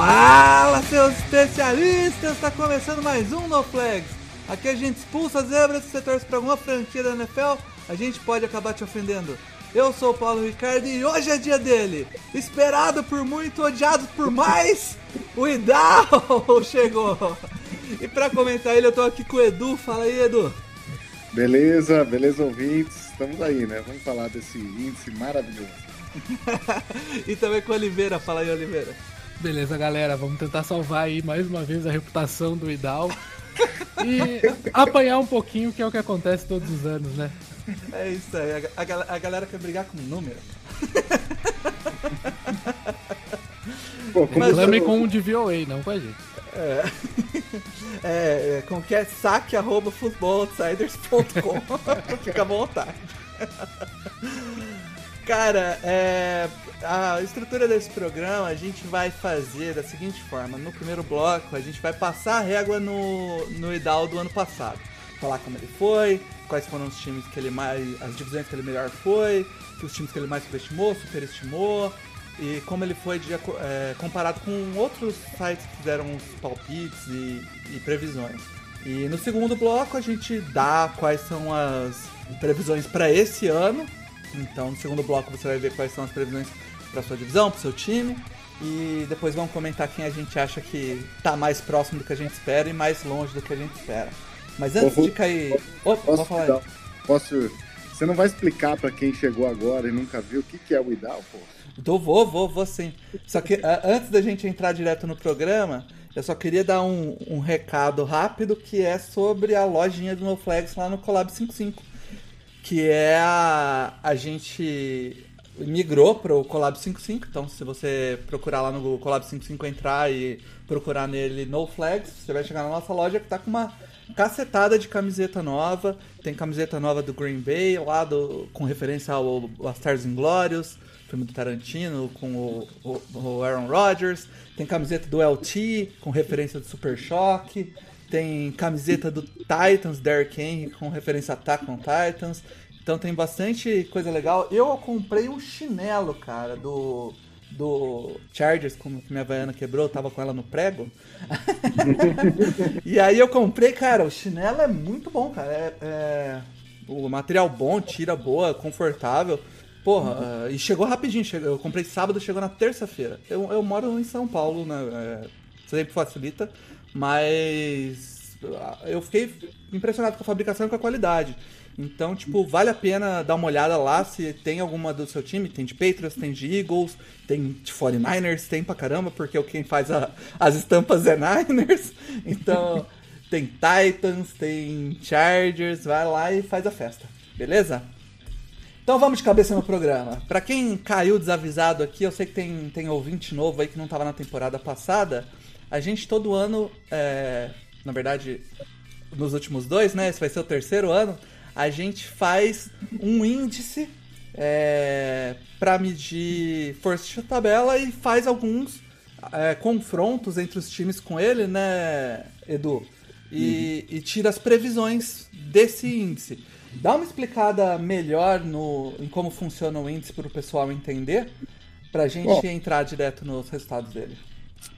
Fala, seus especialistas! Está começando mais um No Flags. Aqui a gente expulsa zebras se você torce para alguma franquia da NFL, a gente pode acabar te ofendendo. Eu sou o Paulo Ricardo e hoje é dia dele. Esperado por muito, odiado por mais, o Idal chegou. E para comentar ele, eu tô aqui com o Edu. Fala aí, Edu. Beleza, beleza, ouvintes. Estamos aí, né? Vamos falar desse índice maravilhoso. e também com o Oliveira. Fala aí, Oliveira. Beleza, galera, vamos tentar salvar aí mais uma vez a reputação do Idal e apanhar um pouquinho, que é o que acontece todos os anos, né? É isso aí, a, a, a galera quer brigar com número. Pô, Reclame com o de VOA, não com a gente. É, é, é com que é saque arroba futeboloutsiders.com Fica à vontade. Cara, é, a estrutura desse programa a gente vai fazer da seguinte forma: no primeiro bloco, a gente vai passar a régua no, no IDAL do ano passado. Falar como ele foi, quais foram os times que ele mais. as divisões que ele melhor foi, os times que ele mais subestimou, superestimou, e como ele foi de, é, comparado com outros sites que fizeram os palpites e, e previsões. E no segundo bloco a gente dá quais são as previsões para esse ano. Então no segundo bloco você vai ver quais são as previsões para sua divisão, para seu time. E depois vamos comentar quem a gente acha que tá mais próximo do que a gente espera e mais longe do que a gente espera. Mas antes Ô, de cair. Posso, posso falar aí. Posso. Você não vai explicar para quem chegou agora e nunca viu o que, que é o IDAL, pô? Então vou, vou, vou sim. Só que antes da gente entrar direto no programa, eu só queria dar um, um recado rápido que é sobre a lojinha do NoFlags lá no Collab 55. Que é a. A gente migrou para o Collab 55, então se você procurar lá no Collab 55 entrar e procurar nele No Flags, você vai chegar na nossa loja que está com uma cacetada de camiseta nova. Tem camiseta nova do Green Bay, lá do, com referência ao A Stars Inglorious, filme do Tarantino, com o, o, o Aaron Rodgers. Tem camiseta do LT, com referência do Super Choque. Tem camiseta do Titans, Derrick Henry, com referência a Attack on Titans. Então tem bastante coisa legal. Eu comprei um chinelo, cara, do do Chargers, como minha Havaiana quebrou, eu tava com ela no prego. e aí eu comprei, cara, o chinelo é muito bom, cara. É, é... o material bom, tira boa, confortável. Porra, uh, e chegou rapidinho. Chegou, eu comprei sábado, chegou na terça-feira. Eu, eu moro em São Paulo, né? É, sempre facilita. Mas eu fiquei impressionado com a fabricação e com a qualidade. Então, tipo, vale a pena dar uma olhada lá se tem alguma do seu time. Tem de Patriots, tem de Eagles, tem de 49ers, tem pra caramba, porque quem faz a, as estampas é Niners. Então, tem Titans, tem Chargers, vai lá e faz a festa. Beleza? Então vamos de cabeça no programa. Para quem caiu desavisado aqui, eu sei que tem, tem ouvinte novo aí que não tava na temporada passada. A gente todo ano, é, na verdade, nos últimos dois, né? Esse vai ser o terceiro ano a gente faz um índice é, para medir força de tabela e faz alguns é, confrontos entre os times com ele, né, Edu? E, uhum. e, tira as previsões desse índice. Dá uma explicada melhor no, em como funciona o índice para o pessoal entender, para a gente Bom, entrar direto nos resultados dele.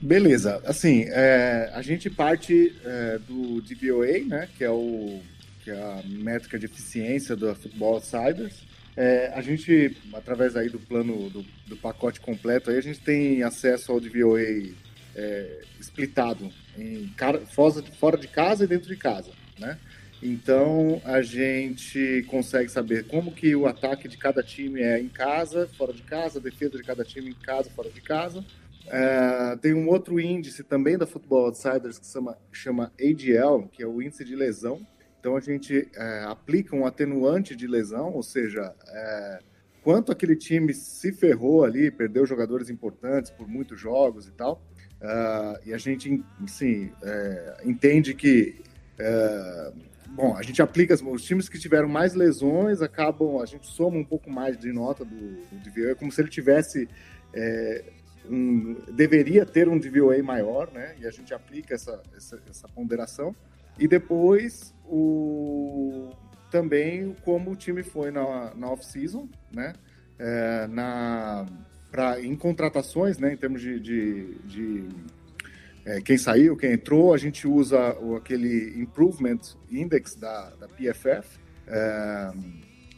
Beleza. Assim, é, a gente parte é, do DVOA, né, que é o que é a métrica de eficiência do Football Outsiders. É, a gente, através aí do plano, do, do, pacote completo, aí a gente tem acesso ao DVOA é, splitado em fora de casa e dentro de casa, né? Então a gente consegue saber como que o ataque de cada time é em casa, fora de casa, a defesa de cada time em casa, fora de casa. É, tem um outro índice também da Football Outsiders que chama, chama ADL, que é o índice de lesão, então a gente é, aplica um atenuante de lesão, ou seja, é, quanto aquele time se ferrou ali, perdeu jogadores importantes por muitos jogos e tal. E a gente, assim, entende que, bom, a gente aplica, os times que tiveram mais lesões acabam, a gente soma um pouco mais de nota do, do DVOA, é como se ele tivesse, é, um, deveria ter um DVOA maior, né? E a gente aplica essa, essa, essa ponderação. E depois, o, também como o time foi na, na off-season, né? É, na, pra, em contratações, né? Em termos de, de, de é, quem saiu, quem entrou, a gente usa o, aquele Improvement Index da, da PFF, é,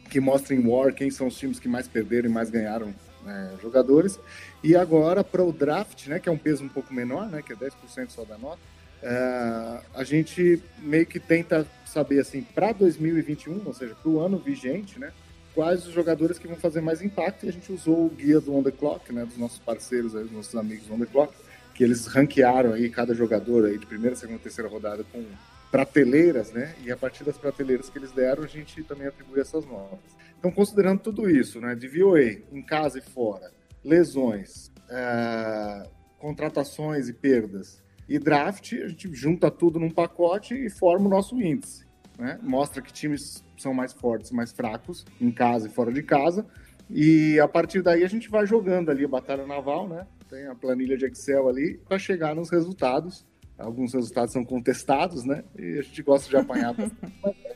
que mostra em War quem são os times que mais perderam e mais ganharam é, jogadores. E agora, para o draft, né, que é um peso um pouco menor, né, que é 10% só da nota, é, a gente meio que tenta saber, assim, para 2021, ou seja, para o ano vigente, né, quais os jogadores que vão fazer mais impacto. E a gente usou o guia do On The Clock, né, dos nossos parceiros, aí, dos nossos amigos On The Clock, que eles ranquearam aí cada jogador aí de primeira, segunda, terceira rodada com prateleiras, né? E a partir das prateleiras que eles deram, a gente também atribui essas notas. Então, considerando tudo isso, né, de VOA, em casa e fora, lesões, é, contratações e perdas, e draft, a gente junta tudo num pacote e forma o nosso índice. Né? Mostra que times são mais fortes, mais fracos, em casa e fora de casa. E a partir daí a gente vai jogando ali a batalha naval, né? Tem a planilha de Excel ali para chegar nos resultados. Alguns resultados são contestados, né? E a gente gosta de apanhar.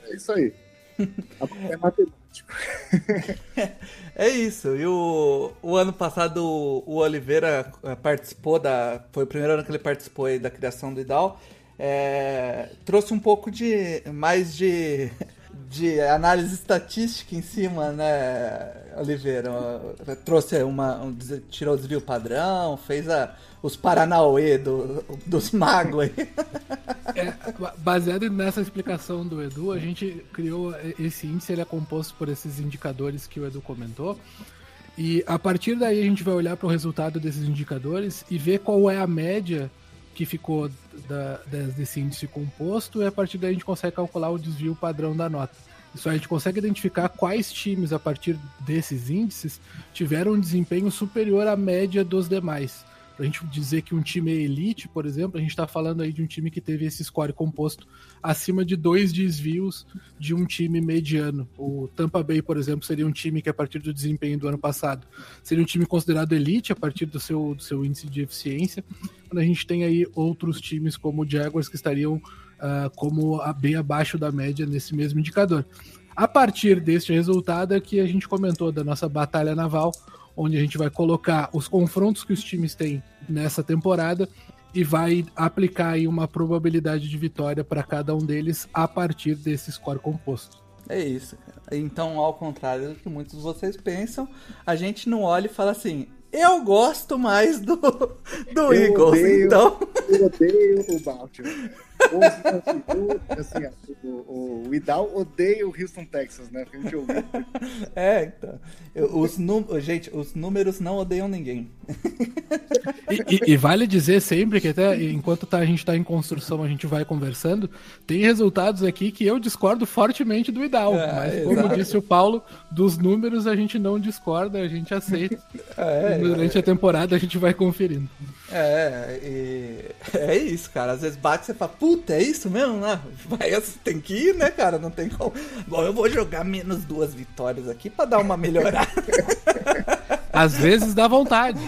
é isso aí. É matemático. é isso. E o, o ano passado o Oliveira eh, participou da. Foi o primeiro ano que ele participou da criação do IDAL. É, trouxe um pouco de mais de, de análise estatística em cima, né, Oliveira? Trouxe uma. Um, tirou o desvio padrão, fez a, os Paranauê do, dos magos aí. É, baseado nessa explicação do Edu, a gente criou esse índice, ele é composto por esses indicadores que o Edu comentou. E a partir daí a gente vai olhar para o resultado desses indicadores e ver qual é a média que ficou da, desse índice composto, e a partir daí a gente consegue calcular o desvio padrão da nota. Isso a gente consegue identificar quais times, a partir desses índices, tiveram um desempenho superior à média dos demais. Pra gente dizer que um time é elite, por exemplo, a gente está falando aí de um time que teve esse score composto acima de dois desvios de um time mediano. O Tampa Bay, por exemplo, seria um time que, a partir do desempenho do ano passado, seria um time considerado elite a partir do seu, do seu índice de eficiência. Quando a gente tem aí outros times como o Jaguars que estariam uh, como a, bem abaixo da média nesse mesmo indicador. A partir deste resultado é que a gente comentou da nossa batalha naval, onde a gente vai colocar os confrontos que os times têm nessa temporada e vai aplicar aí uma probabilidade de vitória para cada um deles a partir desse score composto. É isso. Então, ao contrário do que muitos de vocês pensam, a gente não olha e fala assim: eu gosto mais do, do Eagles, odeio, então. Eu odeio o Baltimore. Assim, o, o, o Idal odeia o Houston, Texas, né? a gente ouviu. É, então. Os num... Gente, os números não odeiam ninguém. E, e, e, vale dizer sempre que até enquanto tá, a gente está em construção, a gente vai conversando, tem resultados aqui que eu discordo fortemente do Idal. É, mas como exato. disse o Paulo, dos números a gente não discorda, a gente aceita. É, Durante a temporada a gente vai conferindo. É, e... é isso, cara. Às vezes bate e você fala, puta, é isso mesmo? Né? Vai, tem que ir, né, cara? Não tem como. Bom, eu vou jogar menos duas vitórias aqui pra dar uma melhorada. Às vezes dá vontade.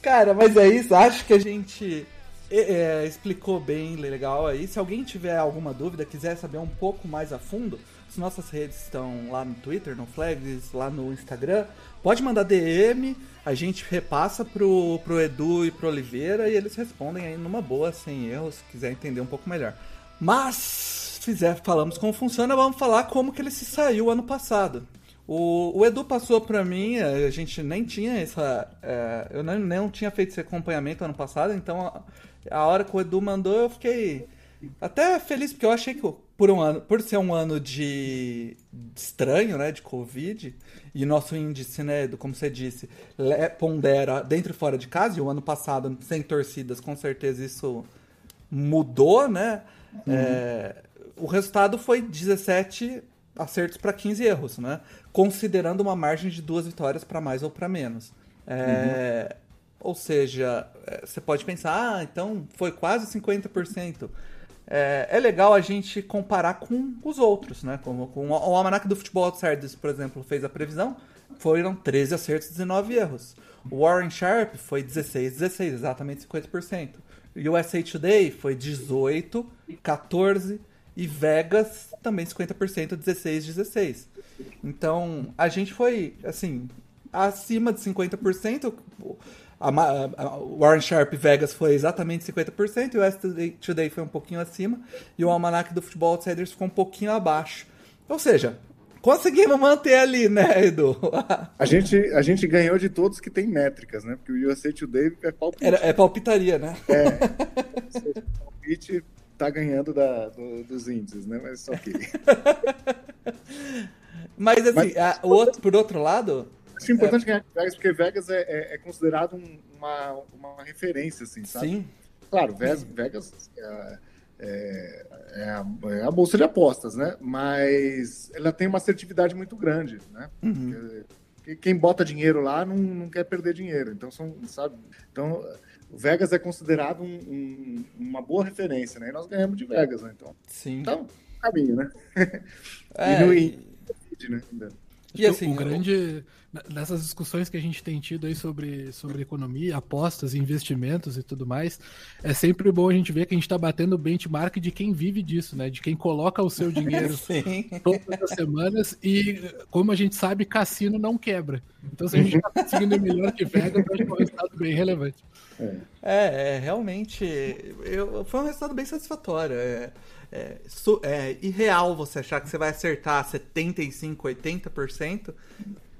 cara, mas é isso. Acho que a gente é, explicou bem legal aí. Se alguém tiver alguma dúvida, quiser saber um pouco mais a fundo, as nossas redes estão lá no Twitter, no Flags, lá no Instagram. Pode mandar DM, a gente repassa pro, pro Edu e pro Oliveira e eles respondem aí numa boa, sem erros, se quiser entender um pouco melhor. Mas, fizer, falamos como funciona, vamos falar como que ele se saiu ano passado. O, o Edu passou para mim, a gente nem tinha essa. É, eu não, não tinha feito esse acompanhamento ano passado, então a, a hora que o Edu mandou eu fiquei até feliz, porque eu achei que por um ano, por ser um ano de estranho, né, de Covid, e nosso índice, né, do, como você disse, pondera dentro e fora de casa, e o ano passado, sem torcidas, com certeza isso mudou, né? Uhum. É, o resultado foi 17 acertos para 15 erros, né? Considerando uma margem de duas vitórias para mais ou para menos. É, uhum. Ou seja, é, você pode pensar, ah, então foi quase 50%. É, é legal a gente comparar com os outros, né? Como com o Almanac do Futebol Outsiders, por exemplo, fez a previsão, foram 13 acertos e 19 erros. O Warren Sharp foi 16, 16, exatamente 50%. O USA Today foi 18, 14 e Vegas também 50%, 16, 16. Então, a gente foi, assim, acima de 50%. A, a, Warren Sharp Vegas foi exatamente 50%, e o USA Today foi um pouquinho acima, e o Almanac do Futebol Outsiders ficou um pouquinho abaixo. Ou seja, conseguimos manter ali, né, Edu? a, gente, a gente ganhou de todos que tem métricas, né? Porque o USA Today é palpite. Era, é palpitaria, né? É. o palpite tá ganhando da, do, dos índices, né? Mas só que. Mas assim, Mas, a, o outro, por outro lado. Acho importante é... ganhar Vegas, porque Vegas é, é, é considerado um, uma, uma referência, assim, sabe? Sim. Claro, Vegas, Vegas é, é, é, a, é, a, bolsa de apostas, né? Mas ela tem uma assertividade muito grande, né? Uhum. quem bota dinheiro lá não, não quer perder dinheiro. Então, são, sabe? Então, Vegas é considerado um, um, uma boa referência, né? E nós ganhamos de Vegas, né? Então, Sim. Então, caminho, né? É, e no, e... né? E assim, o grande nessas discussões que a gente tem tido aí sobre, sobre economia, apostas, investimentos e tudo mais, é sempre bom a gente ver que a gente está batendo o benchmark de quem vive disso, né? De quem coloca o seu dinheiro todas as semanas e, como a gente sabe, cassino não quebra. Então, se a gente está conseguindo melhor que Vegas, acho que é um resultado bem relevante. É, é, é realmente eu, foi um resultado bem satisfatório. É, é, é irreal você achar que você vai acertar 75%, 80%.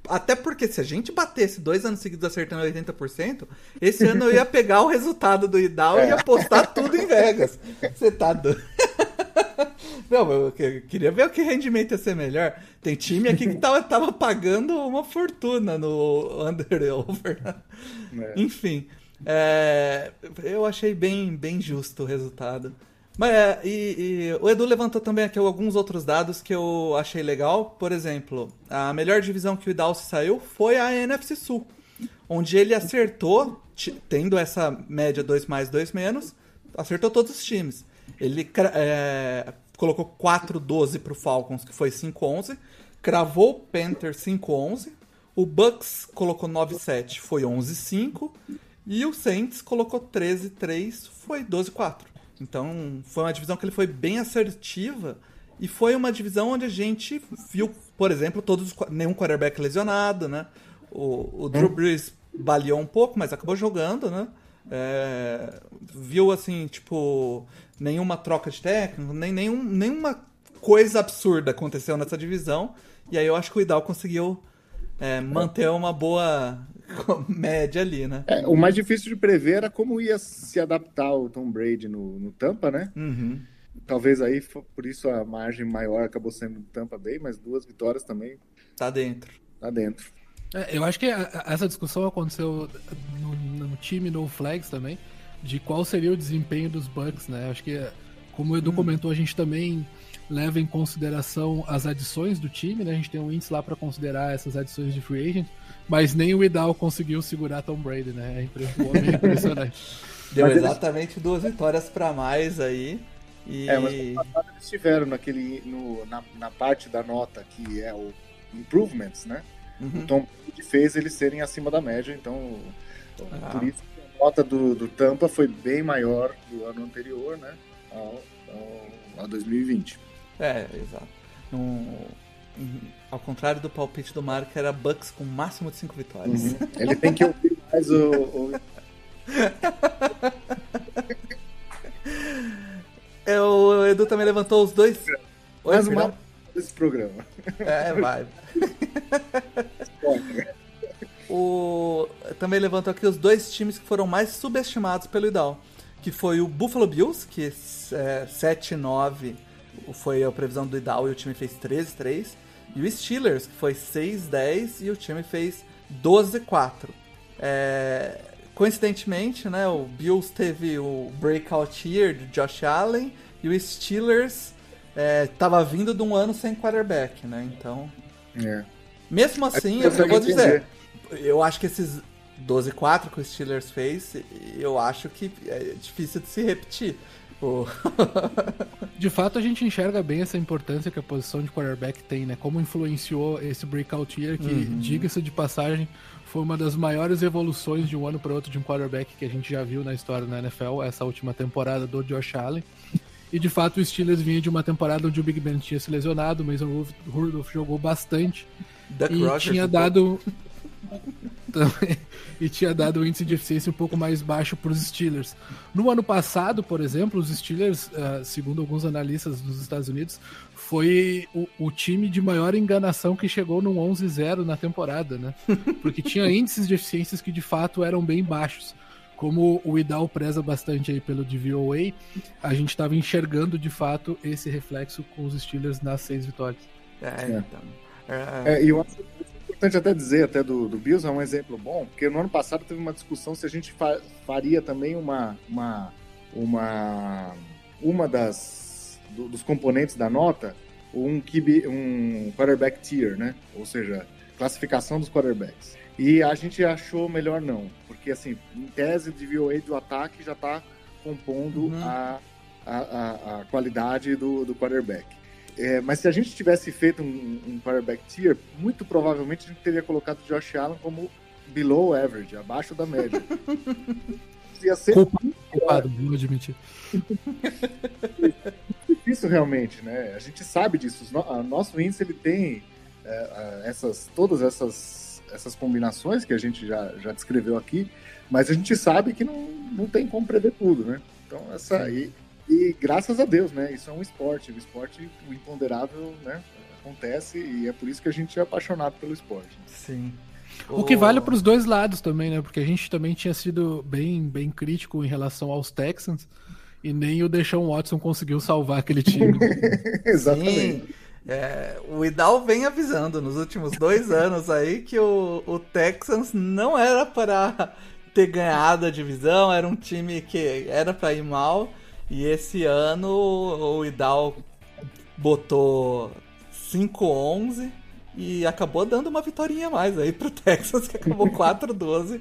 Até porque se a gente batesse dois anos seguidos acertando 80%, esse ano eu ia pegar o resultado do Idal e ia apostar tudo em Vegas. Você tá doido. Não, eu queria ver o que rendimento ia ser melhor. Tem time aqui que tava, tava pagando uma fortuna no under over. É. Enfim, é, eu achei bem, bem justo o resultado. Mas é, e, e, o Edu levantou também aqui alguns outros dados que eu achei legal. Por exemplo, a melhor divisão que o Idalce saiu foi a NFC Sul, onde ele acertou, tendo essa média 2 mais 2 menos, acertou todos os times. Ele é, colocou 4-12 para o Falcons, que foi 5-11, cravou o Panthers 5-11, o Bucks colocou 9-7, foi 11-5, e o Saints colocou 13-3, foi 12-4. Então, foi uma divisão que ele foi bem assertiva e foi uma divisão onde a gente viu, por exemplo, todos nenhum quarterback lesionado, né? O, o Drew hum. Brees baleou um pouco, mas acabou jogando, né? É, viu assim, tipo, nenhuma troca de técnico, nem, nenhum, nenhuma coisa absurda aconteceu nessa divisão. E aí eu acho que o Idal conseguiu é, manter uma boa média ali, né? É, o mais difícil de prever era como ia se adaptar o Tom Brady no, no Tampa, né? Uhum. Talvez aí, por isso a margem maior acabou sendo Tampa Bay, mas duas vitórias também. Tá dentro. Tá dentro. É, eu acho que essa discussão aconteceu no, no, time No Flags também, de qual seria o desempenho dos Bucks, né? Acho que, como o Edu hum. comentou, a gente também leva em consideração as adições do time, né? A gente tem um índice lá para considerar essas adições de free agent. Mas nem o Idal conseguiu segurar Tom Brady, né? É o homem é impressionante. Deu mas exatamente eles... duas vitórias para mais aí. E... É, mas eles tiveram naquele, no, na, na parte da nota que é o improvements, né? Uhum. O Tom Brady fez eles serem acima da média, então ah. por isso a nota do, do Tampa foi bem maior do ano anterior, né? Ao, ao, a 2020. É, exato. Um, ao contrário do palpite do Marco, era Bucks com máximo de 5 vitórias. Uhum. Ele tem que ouvir mais o. o... é, o Edu também levantou os dois. Oi, mais uma desse programa. É, vai. o... Também levantou aqui os dois times que foram mais subestimados pelo Idal. Que foi o Buffalo Bills, que é 7-9 foi a previsão do Idal e o time fez 13-3. E o Steelers, que foi 6-10 e o time fez 12-4. É, coincidentemente, né, o Bills teve o breakout year de Josh Allen e o Steelers é, tava vindo de um ano sem quarterback, né? Então. É. Mesmo assim, eu, eu vou dizer, eu acho que esses 12-4 que o Steelers fez, eu acho que é difícil de se repetir. de fato, a gente enxerga bem essa importância que a posição de quarterback tem, né? Como influenciou esse breakout year, que, uhum. diga-se de passagem, foi uma das maiores evoluções de um ano para outro de um quarterback que a gente já viu na história da NFL, essa última temporada do Josh Allen. E de fato o Steelers vinha de uma temporada onde o Big Ben tinha se lesionado, o Mason Rudolph jogou bastante Duck e Rogers tinha dado e tinha dado um índice de eficiência um pouco mais baixo para os Steelers. No ano passado, por exemplo, os Steelers, uh, segundo alguns analistas dos Estados Unidos, foi o, o, time de maior enganação que chegou no 11-0 na temporada, né? Porque tinha índices de eficiências que de fato eram bem baixos. Como o Idal preza bastante aí pelo DVOA, a gente estava enxergando de fato esse reflexo com os Steelers nas seis vitórias. É, é. então. É, é, e eu acho importante até dizer, até do, do Bills, é um exemplo bom, porque no ano passado teve uma discussão se a gente fa faria também uma, uma, uma, uma das, do, dos componentes da nota, um, QB, um quarterback tier, né? Ou seja, classificação dos quarterbacks. E a gente achou melhor não, porque assim, em tese de VOA do ataque já está compondo uhum. a, a, a, a, qualidade do, do quarterback. É, mas se a gente tivesse feito um, um quarterback tier, muito provavelmente a gente teria colocado Josh Allen como below average, abaixo da média. Ia ser culpado, vou admitir. difícil realmente, né? A gente sabe disso. O nosso índice ele tem é, essas, todas essas, essas combinações que a gente já, já descreveu aqui, mas a gente sabe que não, não tem como prever tudo, né? Então, essa aí. E graças a Deus, né? Isso é um esporte. O esporte, o imponderável, né? Acontece e é por isso que a gente é apaixonado pelo esporte. Sim. O que vale para os dois lados também, né? Porque a gente também tinha sido bem, bem crítico em relação aos Texans e nem o Deshaun Watson conseguiu salvar aquele time. Exatamente. É, o Idal vem avisando nos últimos dois anos aí que o, o Texans não era para ter ganhado a divisão, era um time que era para ir mal e esse ano o Idal botou 5-11 e acabou dando uma vitória a mais aí pro Texas, que acabou 4-12.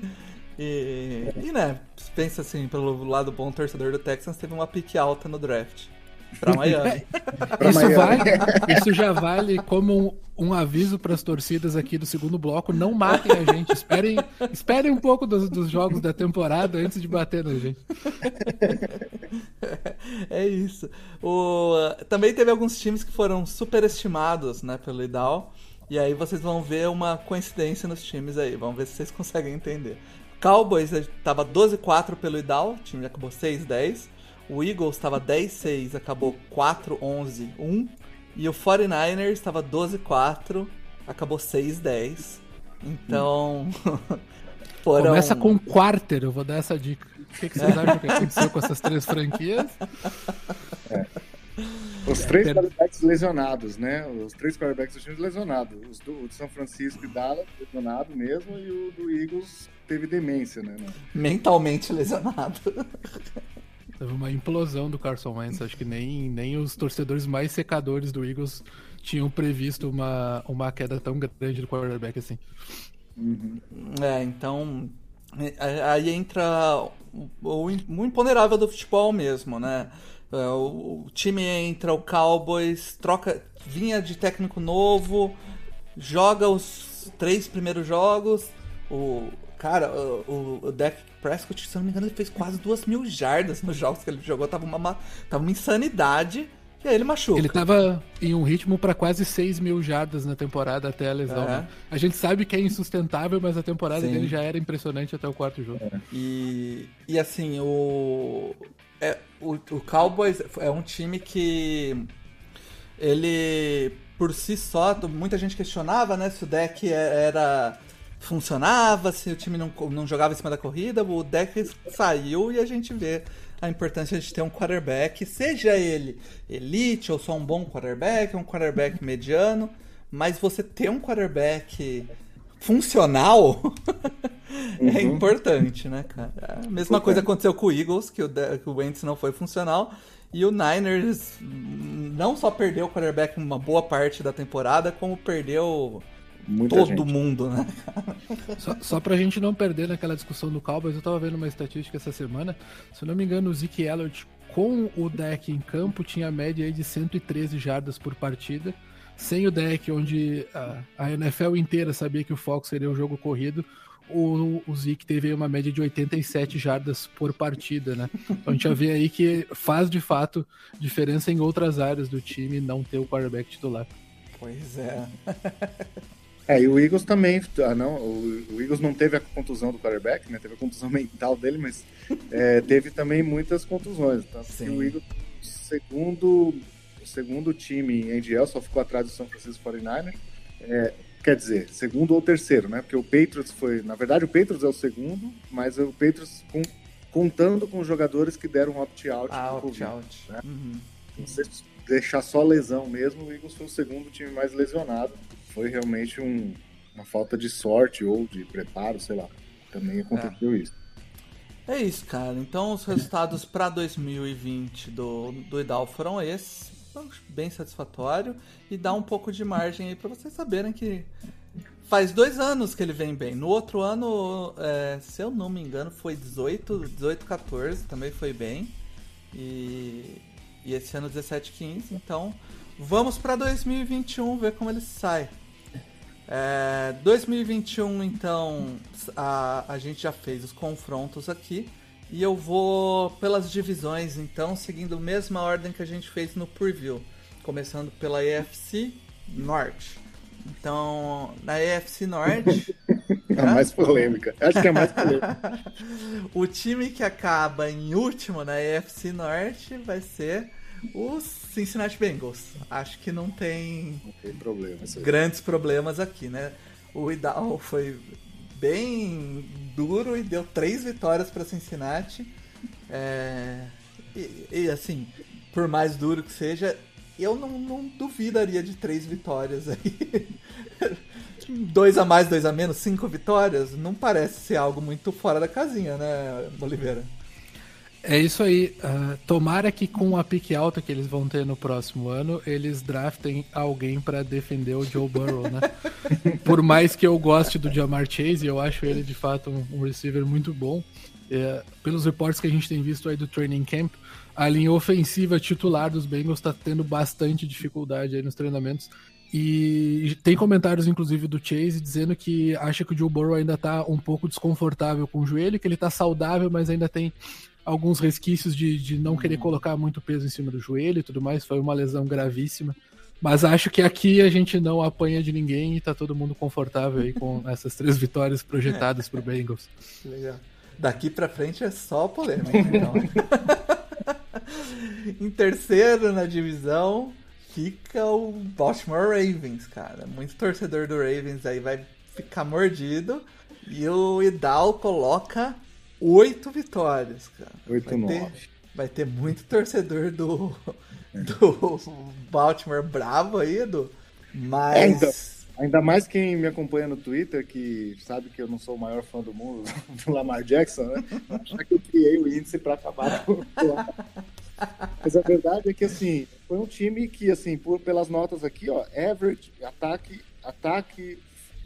E, e, né, pensa assim, pelo lado bom, o torcedor do Texans teve uma pique alta no draft. Pra Miami. pra isso, Miami. Vale, isso já vale como um, um aviso para as torcidas aqui do segundo bloco. Não matem a gente. Esperem, esperem um pouco dos, dos jogos da temporada antes de bater na gente. É isso. O, também teve alguns times que foram superestimados né, pelo Idal. E aí vocês vão ver uma coincidência nos times aí. Vamos ver se vocês conseguem entender. Cowboys estava 12-4 pelo Idal, o time acabou 6-10. O Eagles estava 10-6, acabou 4-11-1. E o 49ers estava 12-4, acabou 6-10. Então. foram... Começa com o quarter, eu vou dar essa dica. O que, que vocês acham que aconteceu com essas três franquias? É. Os três quarterbacks lesionados, né? Os três quarterbacks do time lesionados. Os do, de São Francisco e Dallas lesionado mesmo, e o do Eagles teve demência, né? Mentalmente lesionado. Teve uma implosão do Carson Wentz. Acho que nem, nem os torcedores mais secadores do Eagles tinham previsto uma, uma queda tão grande do quarterback assim. Uhum. É, então. Aí entra o, o imponerável do futebol mesmo, né? É, o, o time entra, o Cowboys troca, vinha de técnico novo, joga os três primeiros jogos. O, Cara, o, o Dak Prescott, se não me engano, ele fez quase duas mil jardas nos jogos que ele jogou. Tava uma, tava uma insanidade. E aí ele machuca. Ele tava em um ritmo para quase 6 mil jardas na temporada até a lesão. É. Né? A gente sabe que é insustentável, mas a temporada Sim. dele já era impressionante até o quarto jogo. É. E, e assim, o, é, o, o Cowboys é um time que ele por si só, muita gente questionava, né, se o deck era funcionava, se o time não, não jogava em cima da corrida, o deck saiu e a gente vê a importância de ter um quarterback, seja ele elite ou só um bom quarterback, um quarterback mediano, mas você ter um quarterback funcional é uhum. é importante, né, cara? A mesma coisa aconteceu com o Eagles, que o, que o Wentz não foi funcional, E o Niners não só perdeu o quarterback uma boa parte da temporada, como perdeu Muita todo gente. mundo, né? só, só pra gente não perder naquela discussão do Cowboys, eu tava vendo uma estatística essa semana. Se eu não me engano, o Zeke Elliott com o deck em campo tinha média aí de 113 jardas por partida. Sem o deck, onde a, a NFL inteira sabia que o foco seria o jogo corrido, o, o Zeke teve uma média de 87 jardas por partida, né? Então a gente já vê aí que faz de fato diferença em outras áreas do time não ter o quarterback titular. Pois é. É, e o Eagles também, ah, não, o, o, Eagles não teve a contusão do quarterback, né? Teve a contusão mental dele, mas é, teve também muitas contusões. Tá? o Eagles, segundo, o segundo time em NGL, só ficou atrás do São Francisco 49ers. É, quer dizer, segundo ou terceiro, né? Porque o Patriots foi. Na verdade, o Patriots é o segundo, mas o Patriots com, contando com jogadores que deram opt-out. Ah, opt-out. Né? Uhum. Se deixar só lesão mesmo, o Eagles foi o segundo time mais lesionado foi realmente um, uma falta de sorte ou de preparo, sei lá. Também aconteceu é. isso. É isso, cara. Então os resultados para 2020 do, do IDAL foram esses. Bem satisfatório. E dá um pouco de margem aí para vocês saberem que faz dois anos que ele vem bem. No outro ano, é, se eu não me engano, foi 18, 18, 14, também foi bem. E, e esse ano 17, 15. Então vamos para 2021 ver como ele sai. É, 2021, então, a, a gente já fez os confrontos aqui. E eu vou pelas divisões, então, seguindo a mesma ordem que a gente fez no preview. Começando pela EFC Norte. Então, na EFC Norte. É a mais polêmica. Acho que é mais polêmica. o time que acaba em último na EFC Norte vai ser os Cincinnati Bengals. Acho que não tem, não tem problema, grandes problemas aqui, né? O Idal foi bem duro e deu três vitórias para Cincinnati. É... E, e, assim, por mais duro que seja, eu não, não duvidaria de três vitórias aí. dois a mais, dois a menos, cinco vitórias, não parece ser algo muito fora da casinha, né, Oliveira? É isso aí. Uh, tomara que com a pique alta que eles vão ter no próximo ano, eles draftem alguém para defender o Joe Burrow, né? Por mais que eu goste do Jamar Chase, eu acho ele de fato um, um receiver muito bom. É, pelos reportes que a gente tem visto aí do training camp, a linha ofensiva titular dos Bengals está tendo bastante dificuldade aí nos treinamentos. E tem comentários, inclusive, do Chase dizendo que acha que o Joe Burrow ainda está um pouco desconfortável com o joelho, que ele está saudável, mas ainda tem alguns resquícios de, de não querer uhum. colocar muito peso em cima do joelho e tudo mais. Foi uma lesão gravíssima. Mas acho que aqui a gente não apanha de ninguém e tá todo mundo confortável aí com essas três vitórias projetadas pro Bengals. Legal. Daqui pra frente é só polêmica, então. em terceiro na divisão fica o Baltimore Ravens, cara. Muito torcedor do Ravens aí vai ficar mordido. E o Idal coloca oito vitórias, cara. Oito, nove. Vai ter muito torcedor do, do Baltimore bravo aí, Edu. Mas. É, então, ainda mais quem me acompanha no Twitter, que sabe que eu não sou o maior fã do mundo do Lamar Jackson, né? Achar que eu criei o índice para acabar com Mas a verdade é que, assim, foi um time que, assim, por, pelas notas aqui, ó, average, ataque, ataque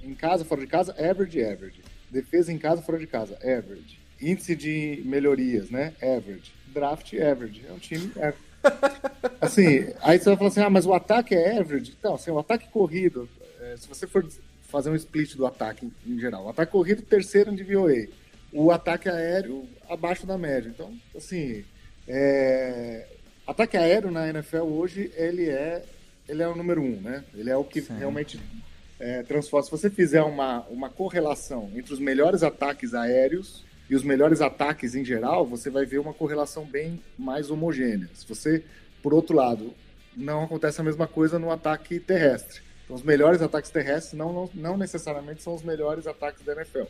em casa, fora de casa, average, average. Defesa em casa, fora de casa, average índice de melhorias, né? Average. Draft average. É um time average. Assim, aí você vai falar assim, ah, mas o ataque é average? Então, assim, o ataque corrido, é, se você for fazer um split do ataque em, em geral, o ataque corrido, terceiro de VOA. O ataque aéreo, abaixo da média. Então, assim, é... ataque aéreo na NFL hoje, ele é, ele é o número um, né? Ele é o que Sim. realmente é, transforma. Se você fizer uma, uma correlação entre os melhores ataques aéreos e os melhores ataques em geral, você vai ver uma correlação bem mais homogênea. Se você, por outro lado, não acontece a mesma coisa no ataque terrestre. Então, os melhores ataques terrestres não, não, não necessariamente são os melhores ataques da NFL.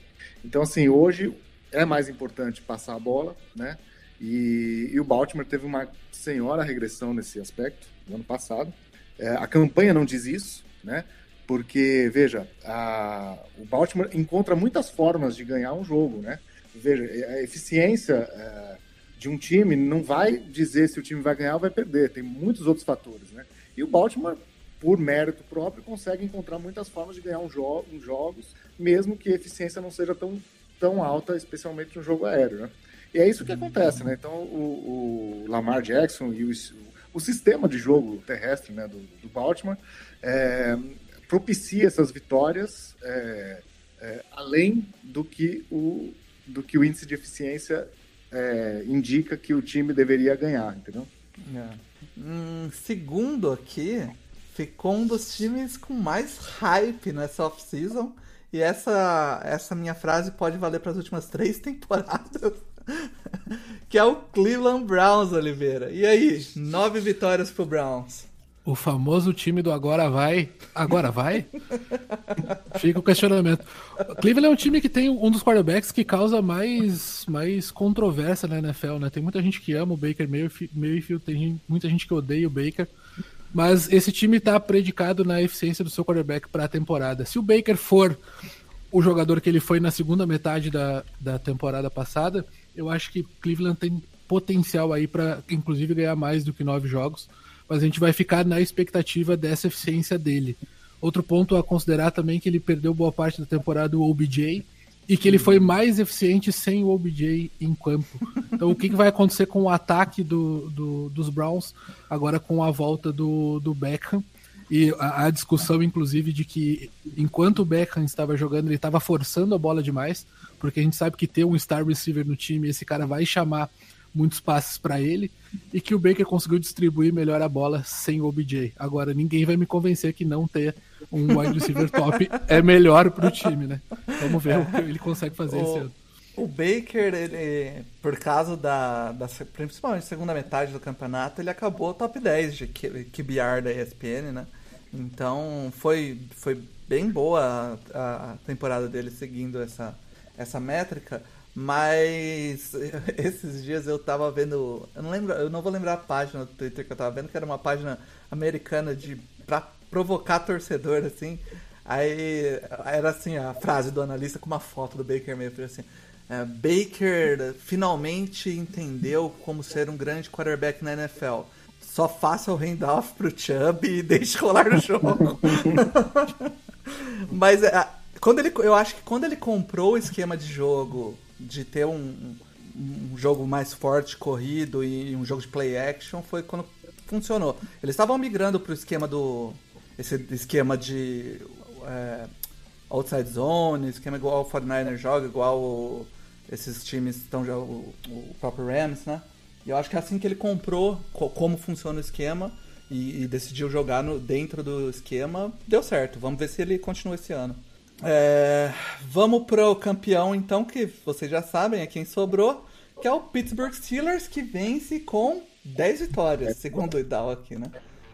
Então, assim, hoje é mais importante passar a bola, né? E, e o Baltimore teve uma senhora regressão nesse aspecto no ano passado. É, a campanha não diz isso, né? Porque, veja, a, o Baltimore encontra muitas formas de ganhar um jogo, né? Veja, a eficiência é, de um time não vai dizer se o time vai ganhar ou vai perder. Tem muitos outros fatores, né? E o Baltimore, por mérito próprio, consegue encontrar muitas formas de ganhar um jo uns jogos, mesmo que a eficiência não seja tão, tão alta, especialmente no jogo aéreo, né? E é isso que acontece, né? Então, o, o Lamar Jackson e o, o, sistema de jogo terrestre né, do, do Baltimore é, propicia essas vitórias é, é, além do que, o, do que o índice de eficiência é, indica que o time deveria ganhar, entendeu? É. Hum, segundo aqui, ficou um dos times com mais hype nessa off-season. E essa, essa minha frase pode valer para as últimas três temporadas. que é o Cleveland Browns, Oliveira. E aí, nove vitórias pro Browns. O famoso time do agora vai. Agora vai? Fica o questionamento. Cleveland é um time que tem um dos quarterbacks que causa mais, mais controvérsia na NFL, né? Tem muita gente que ama o Baker Mayfield, tem muita gente que odeia o Baker. Mas esse time está predicado na eficiência do seu quarterback para a temporada. Se o Baker for o jogador que ele foi na segunda metade da, da temporada passada, eu acho que Cleveland tem potencial aí para, inclusive, ganhar mais do que nove jogos. Mas a gente vai ficar na expectativa dessa eficiência dele. Outro ponto a considerar também é que ele perdeu boa parte da temporada do OBJ e que ele foi mais eficiente sem o OBJ em campo. Então, o que, que vai acontecer com o ataque do, do, dos Browns agora com a volta do, do Beckham? E a, a, discussão, inclusive, de que enquanto o Beckham estava jogando, ele estava forçando a bola demais, porque a gente sabe que ter um star receiver no time, esse cara vai chamar muitos passes para ele, e que o Baker conseguiu distribuir melhor a bola sem o OBJ. Agora, ninguém vai me convencer que não ter um wide receiver top é melhor para o time, né? Vamos ver o que ele consegue fazer o, esse ano. O Baker, ele, por causa da, da, principalmente segunda metade do campeonato, ele acabou top 10 de QBR da ESPN, né? Então foi, foi bem boa a, a temporada dele seguindo essa, essa métrica. Mas esses dias eu tava vendo. Eu não lembro, eu não vou lembrar a página do Twitter que eu tava vendo, que era uma página americana de pra provocar torcedor, assim. Aí era assim, a frase do analista com uma foto do Baker Mayfield assim. É, Baker finalmente entendeu como ser um grande quarterback na NFL. Só faça o handoff pro Chubb e deixe rolar no jogo. Mas é, quando ele, eu acho que quando ele comprou o esquema de jogo de ter um, um jogo mais forte, corrido e um jogo de play action foi quando funcionou. Eles estavam migrando para o esquema do esse esquema de é, outside zone, esquema igual o 49 joga, igual o, esses times estão o, o próprio Rams, né? E eu acho que é assim que ele comprou co como funciona o esquema e, e decidiu jogar no, dentro do esquema, deu certo. Vamos ver se ele continua esse ano. É, vamos pro campeão, então, que vocês já sabem, é quem sobrou, que é o Pittsburgh Steelers, que vence com 10 vitórias, segundo o Idal aqui, né?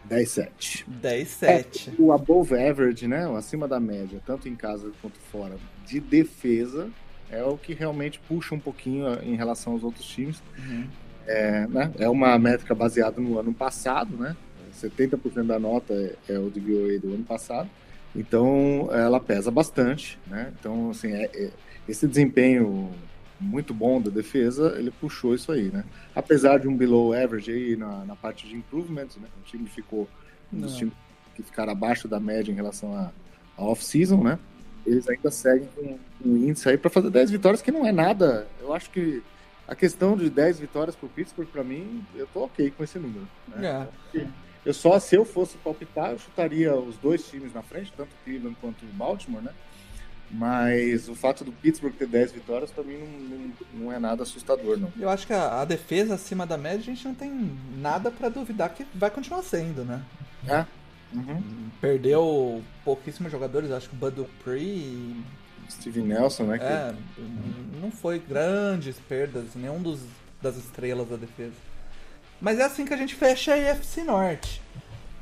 10-7. 10-7. É, o above average, né? O acima da média, tanto em casa quanto fora, de defesa, é o que realmente puxa um pouquinho em relação aos outros times. Uhum. É, né? é uma métrica baseada no ano passado, né? 70% da nota é, é o DVOA do ano passado. Então, ela pesa bastante, né? Então, assim, é, é, esse desempenho muito bom da defesa, ele puxou isso aí, né? Apesar de um below average aí na, na parte de improvements, né? O time ficou um dos times que ficaram abaixo da média em relação à off-season, né? Eles ainda seguem com um índice aí para fazer 10 vitórias, que não é nada. Eu acho que a questão de 10 vitórias pro Pittsburgh, para mim, eu tô ok com esse número. Né? É. Eu só, se eu fosse palpitar, eu chutaria os dois times na frente, tanto Cleveland quanto Baltimore, né? Mas o fato do Pittsburgh ter 10 vitórias, para mim, não, não, não, é nada assustador, não. Eu acho que a, a, defesa acima da média, a gente não tem nada para duvidar que vai continuar sendo, né? É. Uhum. Perdeu pouquíssimos jogadores, acho que o Bud Dupree Steve Nelson, né? É, não foi grandes perdas, nenhum dos, das estrelas da defesa. Mas é assim que a gente fecha a AFC Norte.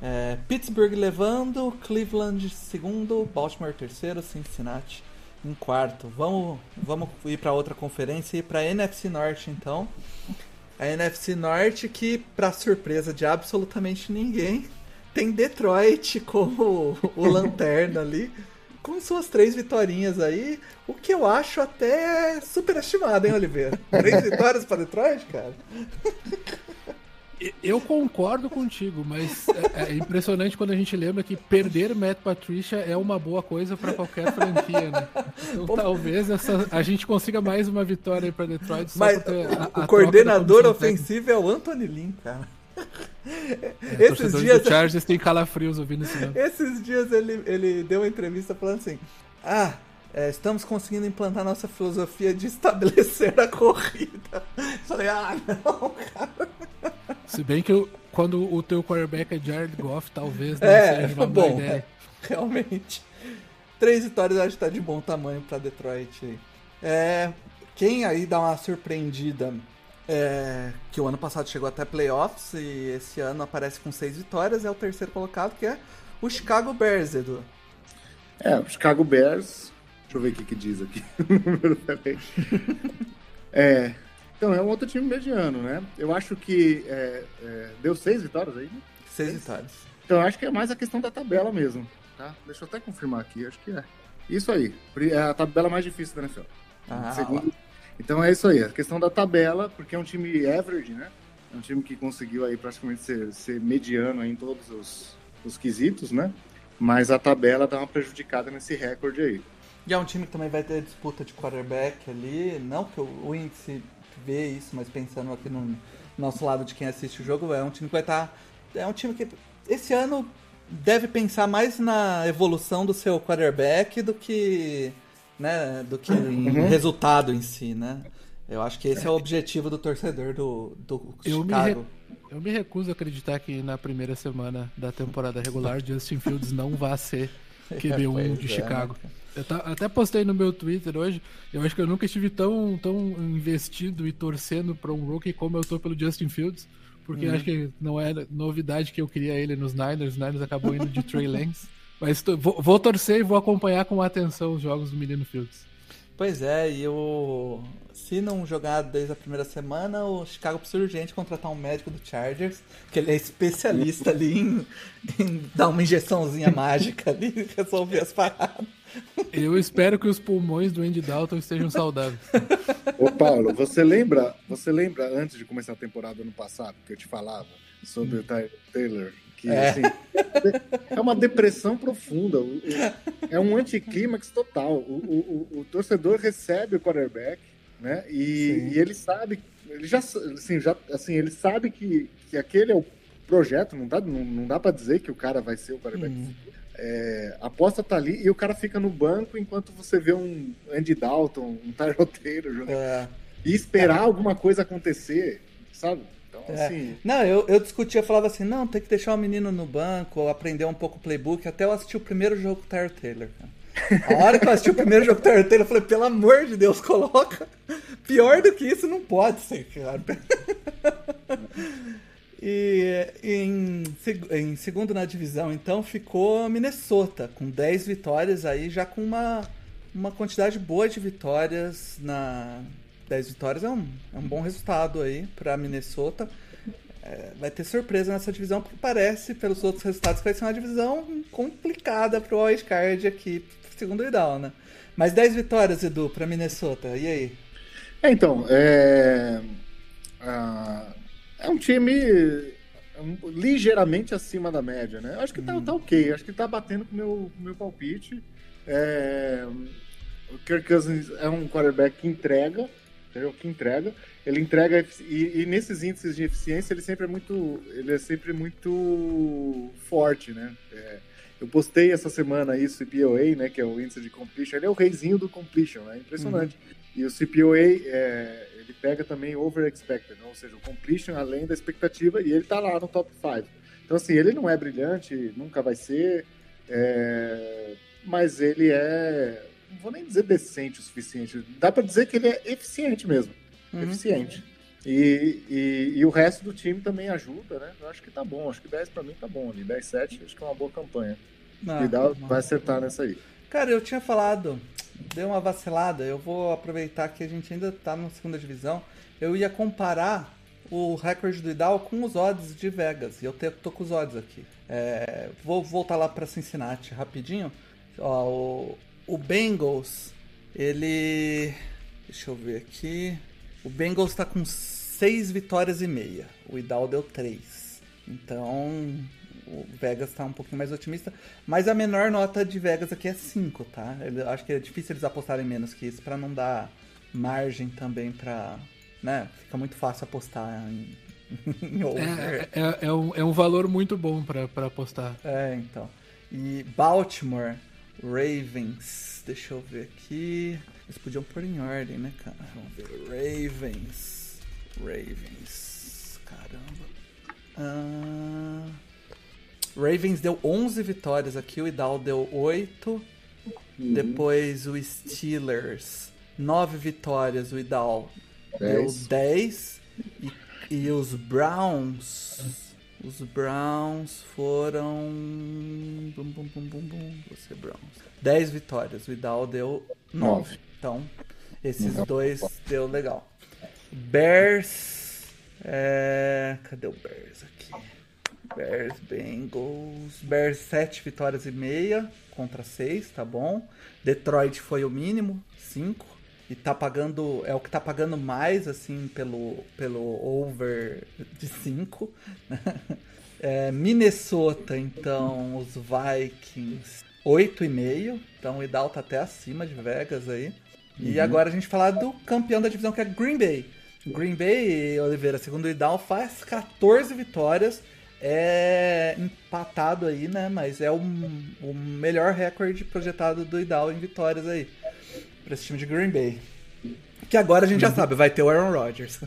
É, Pittsburgh levando, Cleveland segundo, Baltimore terceiro, Cincinnati em quarto. Vamos, vamos ir para outra conferência e para a NFC Norte então. A NFC Norte que, para surpresa de absolutamente ninguém, tem Detroit como o lanterna ali. com suas três vitórias aí, o que eu acho até superestimado, hein, Oliveira? Três vitórias para Detroit, cara? Eu concordo contigo, mas é, é, impressionante quando a gente lembra que perder Matt Patricia é uma boa coisa para qualquer franquia, né? Então talvez essa, a gente consiga mais uma vitória para Detroit. mas a, a o coordenador ofensivo é o Anthony Lynn, cara. É, esses dias do Chargers tem calafrios ouvindo isso. Não. Esses dias ele, ele deu uma entrevista falando assim: Ah, é, estamos conseguindo implantar nossa filosofia de estabelecer a corrida. Falei, ah, não, cara. Se bem que eu, quando o teu quarterback é Jared Goff, talvez não é, seja uma bom, boa ideia. É, realmente. Três vitórias acho que tá de bom tamanho para Detroit. É, quem aí dá uma surpreendida é, que o ano passado chegou até playoffs e esse ano aparece com seis vitórias, é o terceiro colocado, que é o Chicago Bears, Edu. É, o Chicago Bears. Deixa eu ver o que, que diz aqui. é, então, é um outro time mediano, né? Eu acho que é, é, deu seis vitórias aí, né? Seis, seis vitórias. Então, acho que é mais a questão da tabela mesmo, tá? Deixa eu até confirmar aqui, acho que é. Isso aí, é a tabela mais difícil da NFL. Ah, Segundo, então é isso aí, a questão da tabela, porque é um time average, né? É um time que conseguiu aí praticamente ser, ser mediano em todos os, os quesitos, né? Mas a tabela dá uma prejudicada nesse recorde aí. E é um time que também vai ter disputa de quarterback ali, não que o índice vê isso, mas pensando aqui no nosso lado de quem assiste o jogo, é um time que vai estar. Tá, é um time que esse ano deve pensar mais na evolução do seu quarterback do que né, do que em uhum. resultado em si, né? Eu acho que esse é o objetivo do torcedor do, do eu Chicago. Me eu me recuso a acreditar que na primeira semana da temporada regular Justin Fields não vá ser QB1 de é, Chicago. Né? Eu até postei no meu Twitter hoje. Eu acho que eu nunca estive tão, tão investido e torcendo para um rookie como eu tô pelo Justin Fields. Porque uhum. acho que não é novidade que eu queria ele nos Niners. Os Niners acabou indo de Trey Lance. Mas tô, vou, vou, torcer e vou acompanhar com atenção os jogos do Menino Fields. Pois é, e o. Se não jogar desde a primeira semana, o Chicago precisa urgente contratar um médico do Chargers, que ele é especialista ali em, em dar uma injeçãozinha mágica ali e resolver as paradas. Eu espero que os pulmões do Andy Dalton estejam saudáveis. Ô Paulo, você lembra, você lembra antes de começar a temporada ano passado que eu te falava sobre o Tyler Taylor que é. Assim, é uma depressão profunda. É um anticlímax total. O, o, o, torcedor recebe o quarterback, né? E, e, ele sabe, ele já, assim, já, assim, ele sabe que, que aquele é o projeto. Não dá, não, não dá para dizer que o cara vai ser o quarterback. Uhum. É, a aposta tá ali e o cara fica no banco enquanto você vê um Andy Dalton, um Taylor jogando. É. E esperar alguma coisa acontecer, sabe? É. Assim... Não, eu, eu discutia, falava assim, não, tem que deixar o menino no banco, aprender um pouco o playbook, até eu assisti o primeiro jogo com o Tyler Taylor, cara. A hora que eu assisti o primeiro jogo com o Tyler Taylor, eu falei, pelo amor de Deus, coloca. Pior do que isso não pode ser, cara. E em, em, segundo na divisão, então, ficou Minnesota, com 10 vitórias aí, já com uma, uma quantidade boa de vitórias na, 10 vitórias é um, é um bom resultado aí para Minnesota. É, vai ter surpresa nessa divisão, porque parece, pelos outros resultados, que vai ser uma divisão complicada pro Wildcard aqui, segundo o Idal, né? Mas 10 vitórias, Edu, para Minnesota, e aí? É, então, é... é um time ligeiramente acima da média, né? Acho que tá, hum. tá ok, acho que tá batendo com o meu, meu palpite. É... O Kirk Cousins é um quarterback que entrega, entendeu? Que entrega. Ele entrega e, e, nesses índices de eficiência ele sempre é muito, ele é sempre muito forte, né? É, eu postei essa semana isso, o CPOA, né, que é o índice de completion. Ele é o reizinho do completion, né? Impressionante. Uhum. E o CPOA é, pega também over expected, né? ou seja, o completion além da expectativa e ele tá lá no top 5. Então assim, ele não é brilhante, nunca vai ser, é, mas ele é não vou nem dizer decente o suficiente, dá para dizer que ele é eficiente mesmo. Uhum. Eficiente. E, e, e, o resto do time também ajuda, né? Eu acho que tá bom. Acho que 10 para mim tá bom ali. 10, 7, acho que é uma boa campanha. Ah, e dá, vai acertar nessa aí. Cara, eu tinha falado, deu uma vacilada. Eu vou aproveitar que a gente ainda tá na segunda divisão. Eu ia comparar o recorde do Idal com os odds de Vegas. E eu tô com os odds aqui. É, vou voltar lá para Cincinnati rapidinho Ó, o, o Bengals, ele. Deixa eu ver aqui. O Bengals tá com 6 vitórias e meia. O Idal deu 3. Então, o Vegas tá um pouquinho mais otimista. Mas a menor nota de Vegas aqui é 5, tá? Eu acho que é difícil eles apostarem menos que isso para não dar margem também para, né? Fica muito fácil apostar em, em over. É, é, é, um, é um valor muito bom para apostar. É, então. E Baltimore Ravens, deixa eu ver aqui. Eles podiam pôr em ordem, né, cara? Vamos ver. Ravens. Ravens. Caramba. Ah, Ravens deu 11 vitórias aqui, o Idal deu 8. Uhum. Depois o Steelers, 9 vitórias, o Idal deu 10. E, e os Browns. Os Browns foram. Bum, bum, bum, bum, bum. Você, Browns. 10 vitórias, o Idal deu 9. Então, esses Não. dois deu legal. Bears. É... Cadê o Bears aqui? Bears, Bengals. Bears 7 vitórias e meia contra 6, tá bom. Detroit foi o mínimo, 5. E tá pagando. É o que tá pagando mais, assim, pelo, pelo over de 5. é, Minnesota, então, os Vikings, 8,5. Então o Idal tá até acima de Vegas aí. Uhum. E agora a gente falar do campeão da divisão, que é Green Bay. Green Bay, Oliveira, segundo o Idal, faz 14 vitórias é empatado aí, né? Mas é o, o melhor recorde projetado do Idal em vitórias aí. Pra esse time de Green Bay. Que agora a gente já sabe, vai ter o Aaron Rodgers.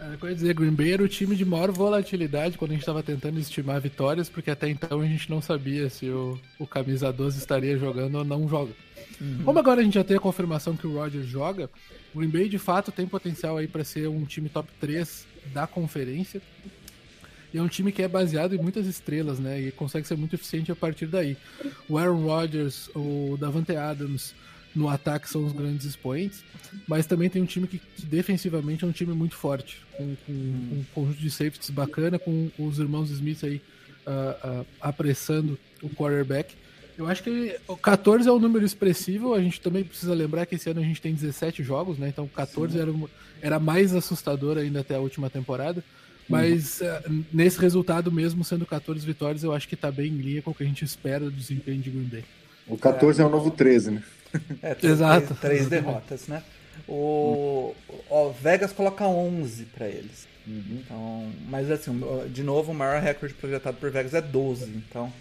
É, eu ia dizer, Green Bay era o time de maior volatilidade quando a gente estava tentando estimar vitórias, porque até então a gente não sabia se o, o camisa 12 estaria jogando ou não joga. Uhum. Como agora a gente já tem a confirmação que o Rodgers joga, o Green Bay de fato tem potencial aí para ser um time top 3 da conferência. E é um time que é baseado em muitas estrelas, né? E consegue ser muito eficiente a partir daí. O Aaron Rodgers, o Davante Adams no ataque são os grandes expoentes, mas também tem um time que, que defensivamente é um time muito forte, com, com, um conjunto de safeties bacana, com os irmãos Smith aí uh, uh, apressando o quarterback. Eu acho que o 14 é um número expressivo. A gente também precisa lembrar que esse ano a gente tem 17 jogos, né? Então 14 era, era mais assustador ainda até a última temporada. Mas uh, nesse resultado mesmo, sendo 14 vitórias, eu acho que tá bem em linha com o que a gente espera do desempenho de Green Bay. O 14 é, é o novo 13, né? É, três, Exato. Três, derrotas, né? O, o Vegas coloca 11 para eles. Uhum. Então, mas assim, de novo, o maior recorde projetado por Vegas é 12. Então,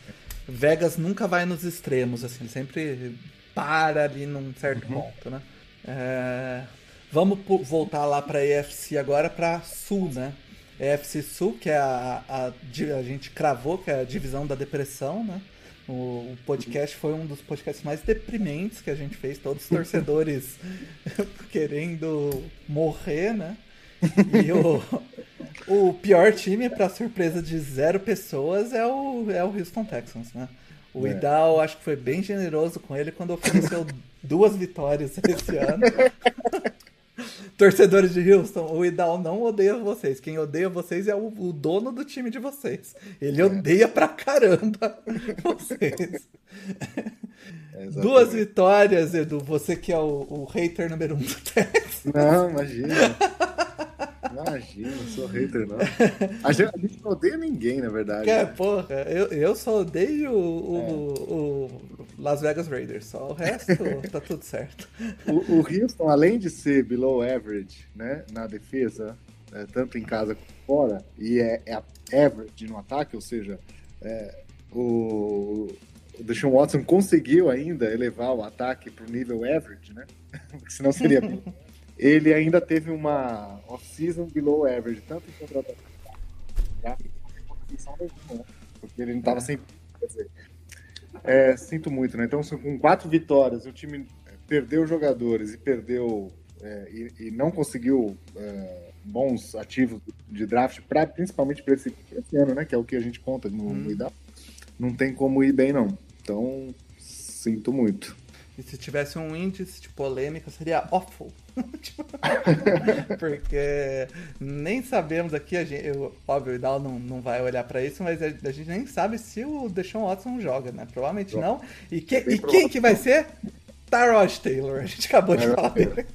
Vegas nunca vai nos extremos, assim, sempre para ali num certo uhum. ponto, né? É, vamos voltar lá para EFC agora, para Sul, né? EFC Sul, que é a, a, a, gente cravou, que é a divisão da depressão, né? O, o podcast foi um dos podcasts mais deprimentes que a gente fez, todos os torcedores querendo morrer, né? E o, o pior time, para surpresa de zero pessoas, é o, é o Houston Texans, né? O é. Idal, acho que foi bem generoso com ele quando ofereceu duas vitórias esse ano. Torcedores de Houston, o Idal não odeia vocês. Quem odeia vocês é o, o dono do time de vocês. Ele é. odeia pra caramba vocês. É Duas vitórias, Edu. Você que é o, o hater número um do Texas. Não, imagina. Imagina, não sou hater, não. A gente, a gente, não odeia ninguém, na verdade. É, porra, eu, eu só odeio o, é. o, Las Vegas Raiders, só o resto tá tudo certo. O, o Houston, além de ser below average, né, na defesa, é, tanto em casa quanto fora, e é, é average no ataque, ou seja, é, o, o Deshaun Watson conseguiu ainda elevar o ataque para o nível average, né? Porque senão seria ele ainda teve uma off-season below average, tanto em contratação né? porque ele não estava sem. Dizer, é, sinto muito, né? Então, com quatro vitórias, o time é, perdeu jogadores e perdeu é, e, e, não conseguiu é, bons ativos de draft, pra, principalmente para esse, esse, ano, né? Que é o que a gente conta no, hum. no IDA. Não tem como ir bem, não. Então, sinto muito. E se tivesse um índice de polêmica, seria awful. Porque nem sabemos aqui, a gente, eu, óbvio, o Idal não, não vai olhar para isso, mas a, a, gente nem sabe se o Deshaun Watson joga, né? Provavelmente não. E, que, e quem que vai ser? Tyrod Taylor, a gente acabou de falar dele.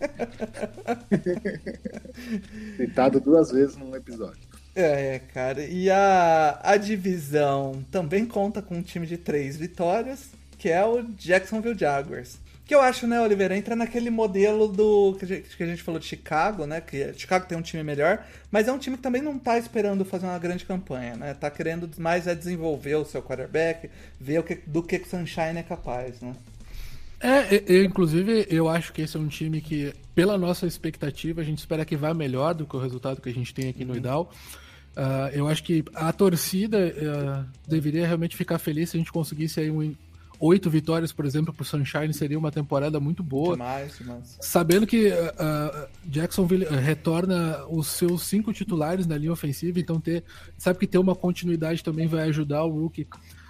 Citado duas vezes num episódio. É, cara. E a, a divisão também conta com um time de três vitórias, que é o Jacksonville Jaguars. Que eu acho, né, Oliveira, entra naquele modelo do que a, gente, que a gente falou de Chicago, né? Que Chicago tem um time melhor, mas é um time que também não tá esperando fazer uma grande campanha, né? Tá querendo mais é desenvolver o seu quarterback, ver o que, do que o Sunshine é capaz, né? É, eu, inclusive, eu acho que esse é um time que, pela nossa expectativa, a gente espera que vá melhor do que o resultado que a gente tem aqui no uhum. Idal. Uh, eu acho que a torcida uh, deveria realmente ficar feliz se a gente conseguisse aí um, oito vitórias, por exemplo, para o Sunshine seria uma temporada muito boa. Demais, demais. Sabendo que uh, Jacksonville retorna os seus cinco titulares na linha ofensiva, então ter, sabe que ter uma continuidade também vai ajudar o Rookie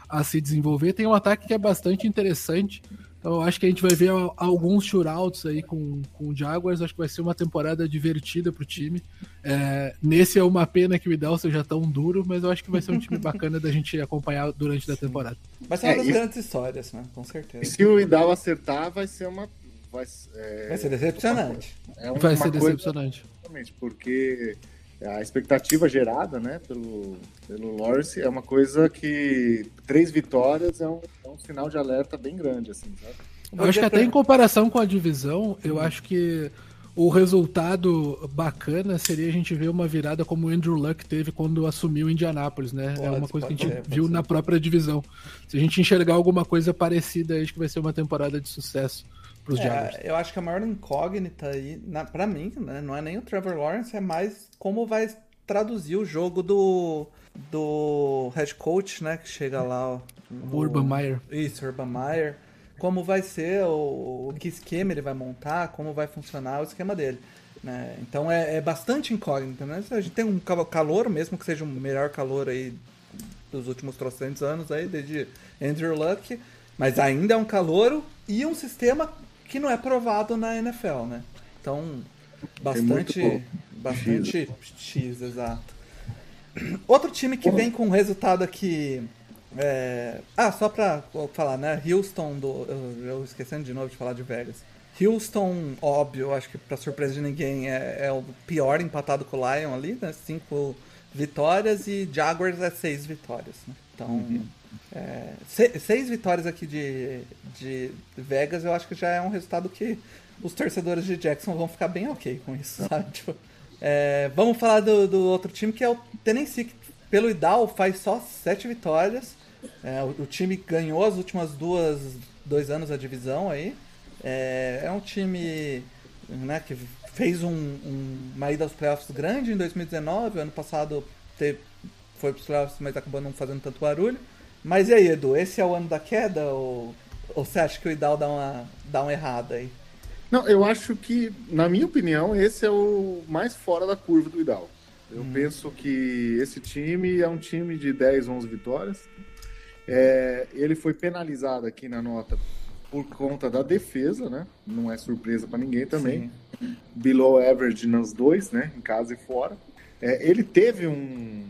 a se desenvolver. Tem um ataque que é bastante interessante. Então, acho que a gente vai ver alguns shootouts aí com, com o Jaguars. Acho que vai ser uma temporada divertida pro time. É, nesse é uma pena que o Idal seja tão duro, mas eu acho que vai ser um time bacana da gente acompanhar durante a temporada. Vai ser uma é, das grandes histórias, né? Com certeza. E se o Idal acertar, vai ser uma. Vai, é, vai ser decepcionante. É uma, vai ser decepcionante. Exatamente, porque a expectativa gerada né, pelo, pelo Lawrence é uma coisa que três vitórias é um, é um sinal de alerta bem grande, assim, sabe? Eu acho que até em comparação com a divisão, eu acho que o resultado bacana seria a gente ver uma virada como o Andrew Luck teve quando assumiu Indianápolis, né? Pode, é uma coisa que a gente ser, viu na própria divisão. Se a gente enxergar alguma coisa parecida, acho que vai ser uma temporada de sucesso pros é, Jaguars. Eu acho que a maior incógnita aí, na, pra mim, né, não é nem o Trevor Lawrence, é mais como vai traduzir o jogo do, do head coach, né, que chega lá. O Urban Meyer. Isso, Urban Meyer. Como vai ser, o, o que esquema ele vai montar, como vai funcionar o esquema dele. Né? Então é, é bastante incógnita, né? A gente tem um calor, mesmo que seja o melhor calor aí dos últimos trocentos anos aí, desde Andrew Luck, mas ainda é um calouro e um sistema que não é provado na NFL, né? Então, bastante, bastante X. X, exato. Outro time que vem com resultado aqui. É... Ah, só pra falar, né? Houston, do... eu, eu esquecendo de novo de falar de Vegas. Houston, óbvio, acho que pra surpresa de ninguém, é, é o pior empatado com o Lion ali, né? Cinco vitórias e Jaguars é seis vitórias. Né? Então, uhum. É, seis vitórias aqui de, de Vegas, eu acho que já é um resultado que os torcedores de Jackson vão ficar bem ok com isso, sabe? Tipo, é, vamos falar do, do, outro time que é o Tennessee, que pelo Idal faz só sete vitórias. É, o, o, time ganhou as últimas duas dois anos a divisão aí. É, é um time né, que fez um, um, uma ida aos playoffs grande em 2019. Ano passado teve, foi para os playoffs, mas acabou não fazendo tanto barulho. Mas e aí, Edu, esse é o ano da queda ou, ou você acha que o Idal dá uma, dá uma errada aí? Não, eu acho que, na minha opinião, esse é o mais fora da curva do Idal. Eu hum. penso que esse time é um time de 10, 11 vitórias. É, ele foi penalizado aqui na nota por conta da defesa, né? Não é surpresa para ninguém também. Sim. Below average nos dois, né? Em casa e fora. É, ele teve um,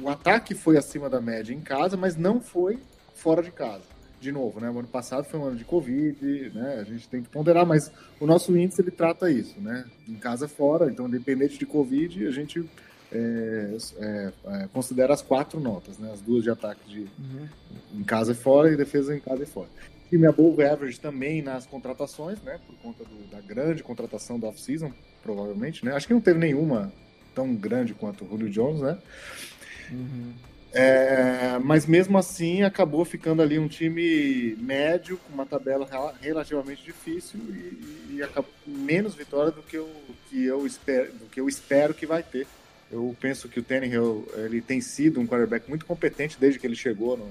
o ataque foi acima da média em casa, mas não foi fora de casa. De novo, né? O ano passado foi um ano de Covid, né? A gente tem que ponderar, mas o nosso índice ele trata isso, né? Em casa fora, então independente de Covid, a gente é, é, é, considera as quatro notas, né? As duas de ataque de uhum. em casa e fora e defesa em casa e fora. Time above average também nas contratações, né? Por conta do, da grande contratação da off-season, provavelmente, né? Acho que não teve nenhuma tão grande quanto o Julio Jones, né? Uhum. É, mas mesmo assim acabou ficando ali um time médio, com uma tabela relativamente difícil e, e acabou, menos vitória do que, eu, que eu espero, do que eu espero que vai ter. Eu penso que o Tannehill ele tem sido um quarterback muito competente desde que ele chegou no,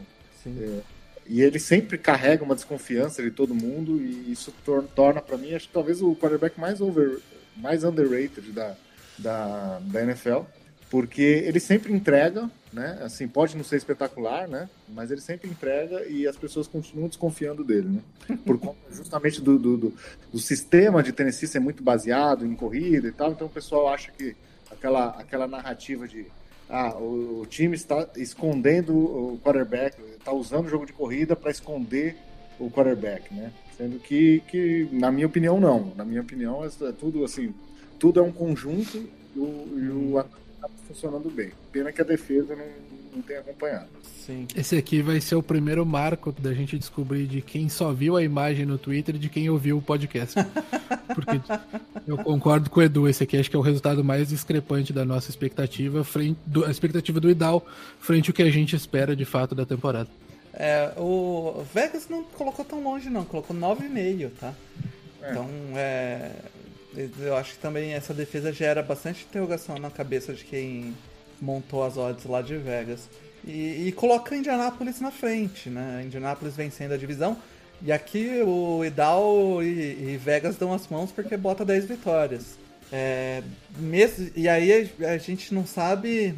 é, e ele sempre carrega uma desconfiança de todo mundo e isso tor torna para mim acho que talvez o quarterback mais over mais underrated da, da, da NFL porque ele sempre entrega né? Assim, pode não ser espetacular, né? Mas ele sempre entrega e as pessoas continuam desconfiando dele, né? Por conta justamente do, do, do, do sistema de Tennessee ser muito baseado em corrida e tal, então o pessoal acha que aquela, aquela narrativa de ah, o, o time está escondendo o quarterback, está usando o jogo de corrida para esconder o quarterback, né? Sendo que, que, na minha opinião, não. Na minha opinião, é, é tudo assim, tudo é um conjunto e o, e o ataque está funcionando bem. Pena que a defesa não, não tenha acompanhado. Sim. Esse aqui vai ser o primeiro marco da gente descobrir de quem só viu a imagem no Twitter e de quem ouviu o podcast. Porque eu concordo com o Edu, esse aqui acho que é o resultado mais discrepante da nossa expectativa, frente do, a expectativa do Idal, frente ao que a gente espera de fato da temporada. É, o Vegas não colocou tão longe não, colocou 9,5, tá? É. Então, é, eu acho que também essa defesa gera bastante interrogação na cabeça de quem montou as odds lá de Vegas. E, e coloca Indianápolis na frente, né? Indianápolis vencendo a divisão. E aqui o Idal e, e Vegas dão as mãos porque bota 10 vitórias. É, mesmo, e aí a, gente não sabe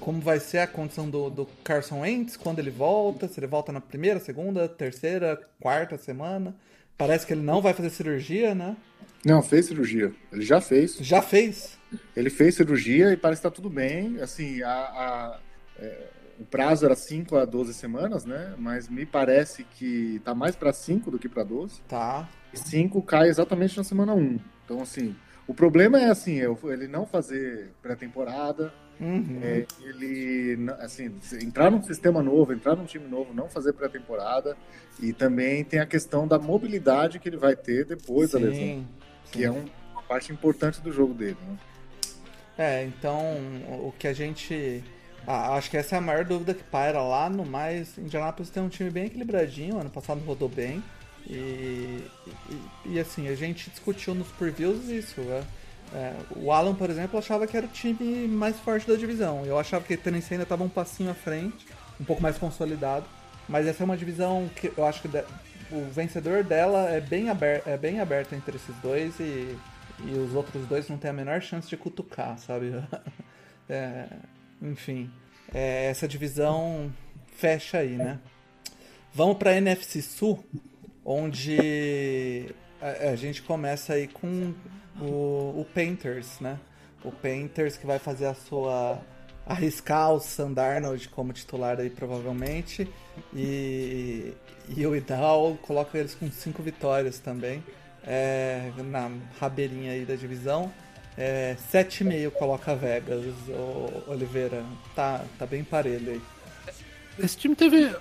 como vai ser a condição do, do Carson Wentz quando ele volta, se ele volta na primeira, segunda, terceira, quarta semana. Parece que ele não vai fazer cirurgia, né? Não, fez cirurgia. Ele já fez. Já fez? Ele fez cirurgia e parece que tá tudo bem. Assim, a, a é, o prazo era 5 a 12 semanas, né? Mas me parece que tá mais para 5 do que para 12. Tá. E 5 cai exatamente na semana 1. Um. Então, assim, o problema é assim, ele não fazer pré-temporada, uhum. é, ele assim, entrar num sistema novo, entrar num time novo, não fazer pré-temporada. E também tem a questão da mobilidade que ele vai ter depois sim, da lesão. Que é um, uma parte importante do jogo dele, né? É, então o que a gente. Ah, acho que essa é a maior dúvida que paira lá. No mais, Indianapolis tem um time bem equilibradinho. Ano passado rodou bem. E, e, e assim, a gente discutiu nos previews isso. Né? É, o Alan, por exemplo, achava que era o time mais forte da divisão. Eu achava que o Tennessee ainda estava um passinho à frente, um pouco mais consolidado. Mas essa é uma divisão que eu acho que o vencedor dela é bem, aberto, é bem aberto entre esses dois e, e os outros dois não têm a menor chance de cutucar, sabe? é, enfim, é, essa divisão fecha aí, né? Vamos para NFC Sul, onde a, a, gente começa aí com o, o Painters, né? O Painters que vai fazer a sua arriscar o Sandarnold como titular aí provavelmente e, e o Idal coloca eles com cinco vitórias também é, na rabeirinha aí da divisão. É, 7,5 coloca Vegas, o Oliveira. Tá, tá bem parelho aí. Esse time teve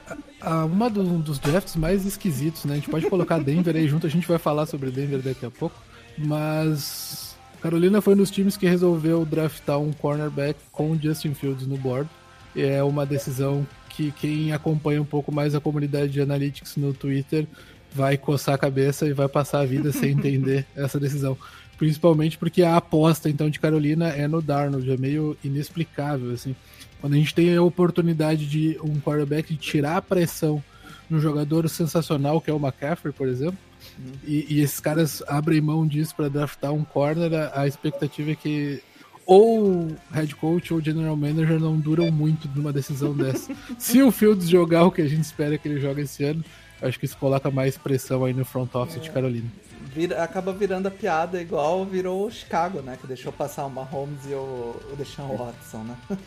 uma um dos drafts mais esquisitos, né? A gente pode colocar Denver aí junto, a gente vai falar sobre Denver daqui a pouco. Mas Carolina foi um dos times que resolveu draftar um cornerback com Justin Fields no board. É uma decisão que quem acompanha um pouco mais a comunidade de analytics no Twitter vai coçar a cabeça e vai passar a vida sem entender essa decisão. Principalmente porque a aposta então de Carolina é no Darnold, é meio inexplicável assim. Quando a gente tem a oportunidade de um quarterback tirar a pressão no jogador sensacional que é o McCaffrey, por exemplo, uhum. e, e, esses caras abrem mão disso para draftar um corner, a, a expectativa é que ou head coach ou general manager não duram muito numa decisão dessa. Se o Fields jogar o que a gente espera que ele jogue esse ano, acho que isso coloca mais pressão aí no front office é. de Carolina. Vira, acaba virando a piada igual virou o Chicago, né? Que deixou passar o Mahomes e o, o Deshaun Watson, né?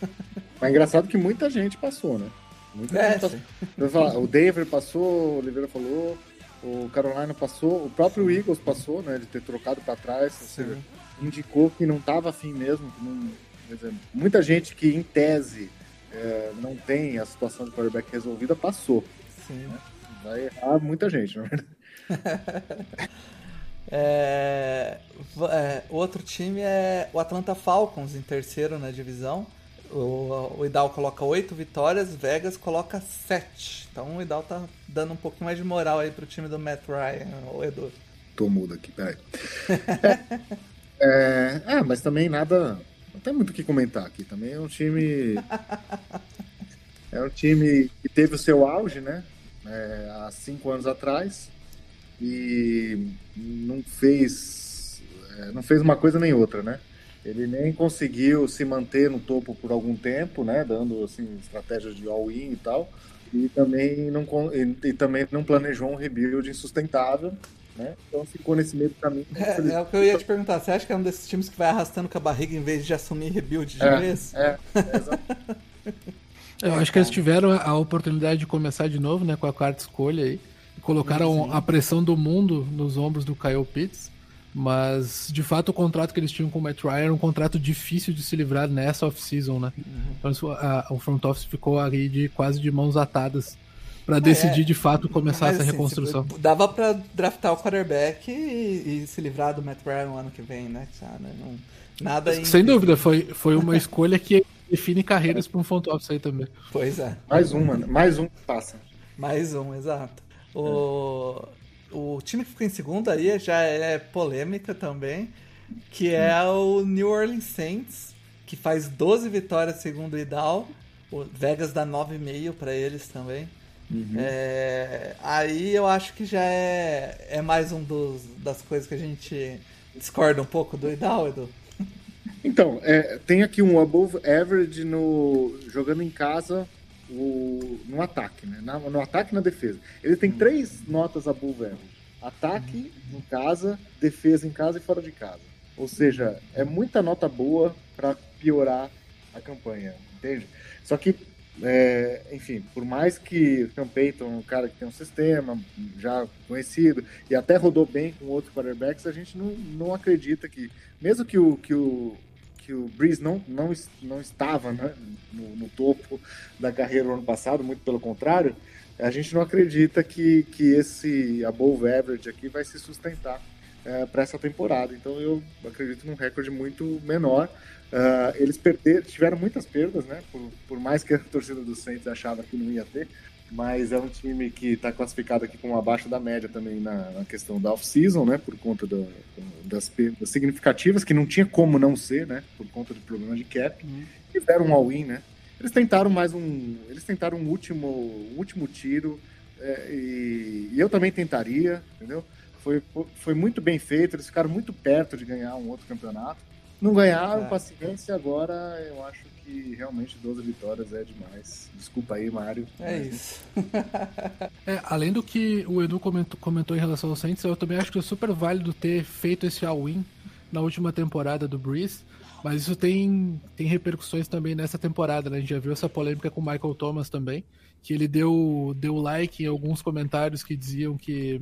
Mas é engraçado que muita gente passou, né? Muita é, gente passou. O Denver passou, o Oliveira falou, o Carolina passou, o próprio Eagles passou, né? De ter trocado para trás. Ou seja, indicou que não estava afim mesmo. Não, dizer, muita gente que, em tese, é, não tem a situação de quarterback resolvida, passou. Sim. Né? Vai errar muita gente, na verdade. é, é, outro time é o Atlanta Falcons, em terceiro na divisão. O, o Idal coloca oito vitórias, Vegas coloca sete. Então o Idal tá dando um pouquinho mais de moral aí pro time do Matt Ryan, o Edu. Tô mudo aqui, peraí. É, é, mas também nada. Não tem muito o que comentar aqui. Também é um time. É um time que teve o seu auge, né? É, há cinco anos atrás. E não fez. É, não fez uma coisa nem outra, né? Ele nem conseguiu se manter no topo por algum tempo, né? Dando assim estratégias de all-in e tal. E também não e, e, também não planejou um rebuild insustentável, né? Então ficou nesse meio do caminho. É, é, o que eu ia te perguntar. Você acha que é um desses times que vai arrastando com a barriga em vez de assumir rebuild de é, vez? É, é Eu acho que eles tiveram a oportunidade de começar de novo, né? Com a quarta escolha aí. Colocaram a pressão do mundo nos ombros do Kyle Pitts. Mas, de fato, o contrato que eles tinham com o Matt Ryan era um contrato difícil de se livrar nessa off-season, né? Uhum. Então, a, o front office ficou ali de, quase de mãos atadas para decidir é, de fato começar essa assim, reconstrução. Dava para draftar o quarterback e, e, se livrar do Matt Ryan no ano que vem, né? Não, nada Sem dúvida, foi, foi uma escolha que define carreiras para um front office aí também. Pois é. Mais um, mano. Mais um passa. Mais um, exato. O, o time que ficou em segundo aí já é polêmica também, que é o New Orleans Saints, que faz 12 vitórias segundo o Idal. O Vegas dá 9,5 para eles também. Uhum. É, aí eu acho que já é, é mais um dos, das coisas que a gente discorda um pouco do Idal, Edu. Então, é, tem aqui um above average no jogando em casa o, no ataque, né? Na, no ataque e na defesa. Ele tem hum. três notas above average. Ataque hum. em casa, defesa em casa e fora de casa. Ou seja, é muita nota boa para piorar a campanha, entende? Só que, é, enfim, por mais que o Sean Payton é um cara que tem um sistema já conhecido e até rodou bem com outros quarterbacks, a gente não, não acredita que, mesmo que o, que o, que o Breeze não, não, não estava né, no, no, topo da carreira no ano passado, muito pelo contrário, a gente não acredita que, que esse above average aqui vai se sustentar é, para essa temporada. Então eu acredito num recorde muito menor. Uh, eles perderam, tiveram muitas perdas, né? Por, por mais que a torcida do Saints achava que não ia ter mas é um time que está classificado aqui como abaixo da média também na, na questão da off-season, né, por conta do, das perdas significativas, que não tinha como não ser, né, por conta de problemas de cap, uhum. tiveram um all-in, né, eles tentaram mais um, eles tentaram um último, um último tiro, é, e, e, eu também tentaria, entendeu, foi, foi muito bem feito, eles ficaram muito perto de ganhar um outro campeonato, não ganharam, é. paciência, agora eu acho que realmente 12 vitórias é demais. Desculpa aí, Mário. É mas... isso. é, além do que o Edu comentou, comentou em relação ao Saints, eu também acho que é super válido ter feito esse all-in na última temporada do Breeze. Mas isso tem, tem repercussões também nessa temporada, né? A gente já viu essa polêmica com o Michael Thomas também, que ele deu, deu like em alguns comentários que diziam que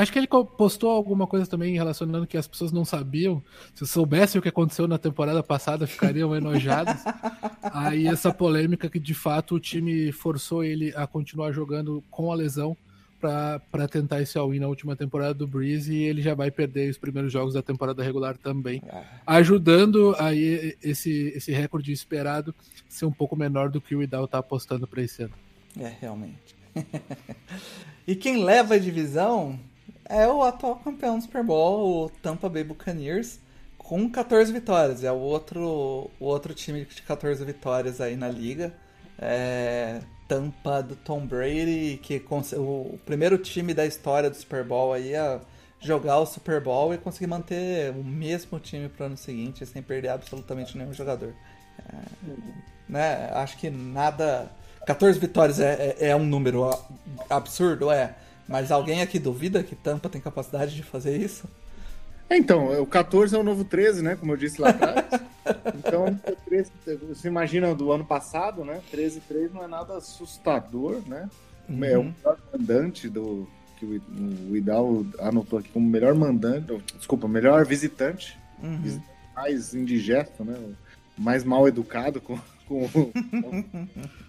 Acho que ele postou alguma coisa também relacionando que as pessoas não sabiam. Se soubessem o que aconteceu na temporada passada, ficariam enojados. Aí essa polêmica que de fato o time forçou ele a continuar jogando com a lesão para tentar esse all-in na última temporada do Breeze e ele já vai perder os primeiros jogos da temporada regular também, é. ajudando aí esse, esse recorde esperado ser um pouco menor do que o Idal tá apostando para esse ano. É, realmente. E quem leva a divisão é o atual campeão do Super Bowl, o Tampa Bay Buccaneers, com 14 vitórias. É o outro, o outro time de 14 vitórias aí na liga. É, Tampa do Tom Brady, que o primeiro time da história do Super Bowl aí a jogar o Super Bowl e conseguir manter o mesmo time para o ano seguinte sem perder absolutamente nenhum jogador. É, né? Acho que nada 14 vitórias é, é, é um número absurdo, é. Mas alguém aqui duvida que Tampa tem capacidade de fazer isso? É, então, o 14 é o novo 13, né? Como eu disse lá atrás. então, 13, você imagina do ano passado, né? 13 3 não é nada assustador, né? Uhum. É o melhor mandante do. Que o, Idal anotou aqui como melhor mandante. Desculpa, melhor visitante. Uhum. visitante mais indigesto, né? Mais mal educado com, com, com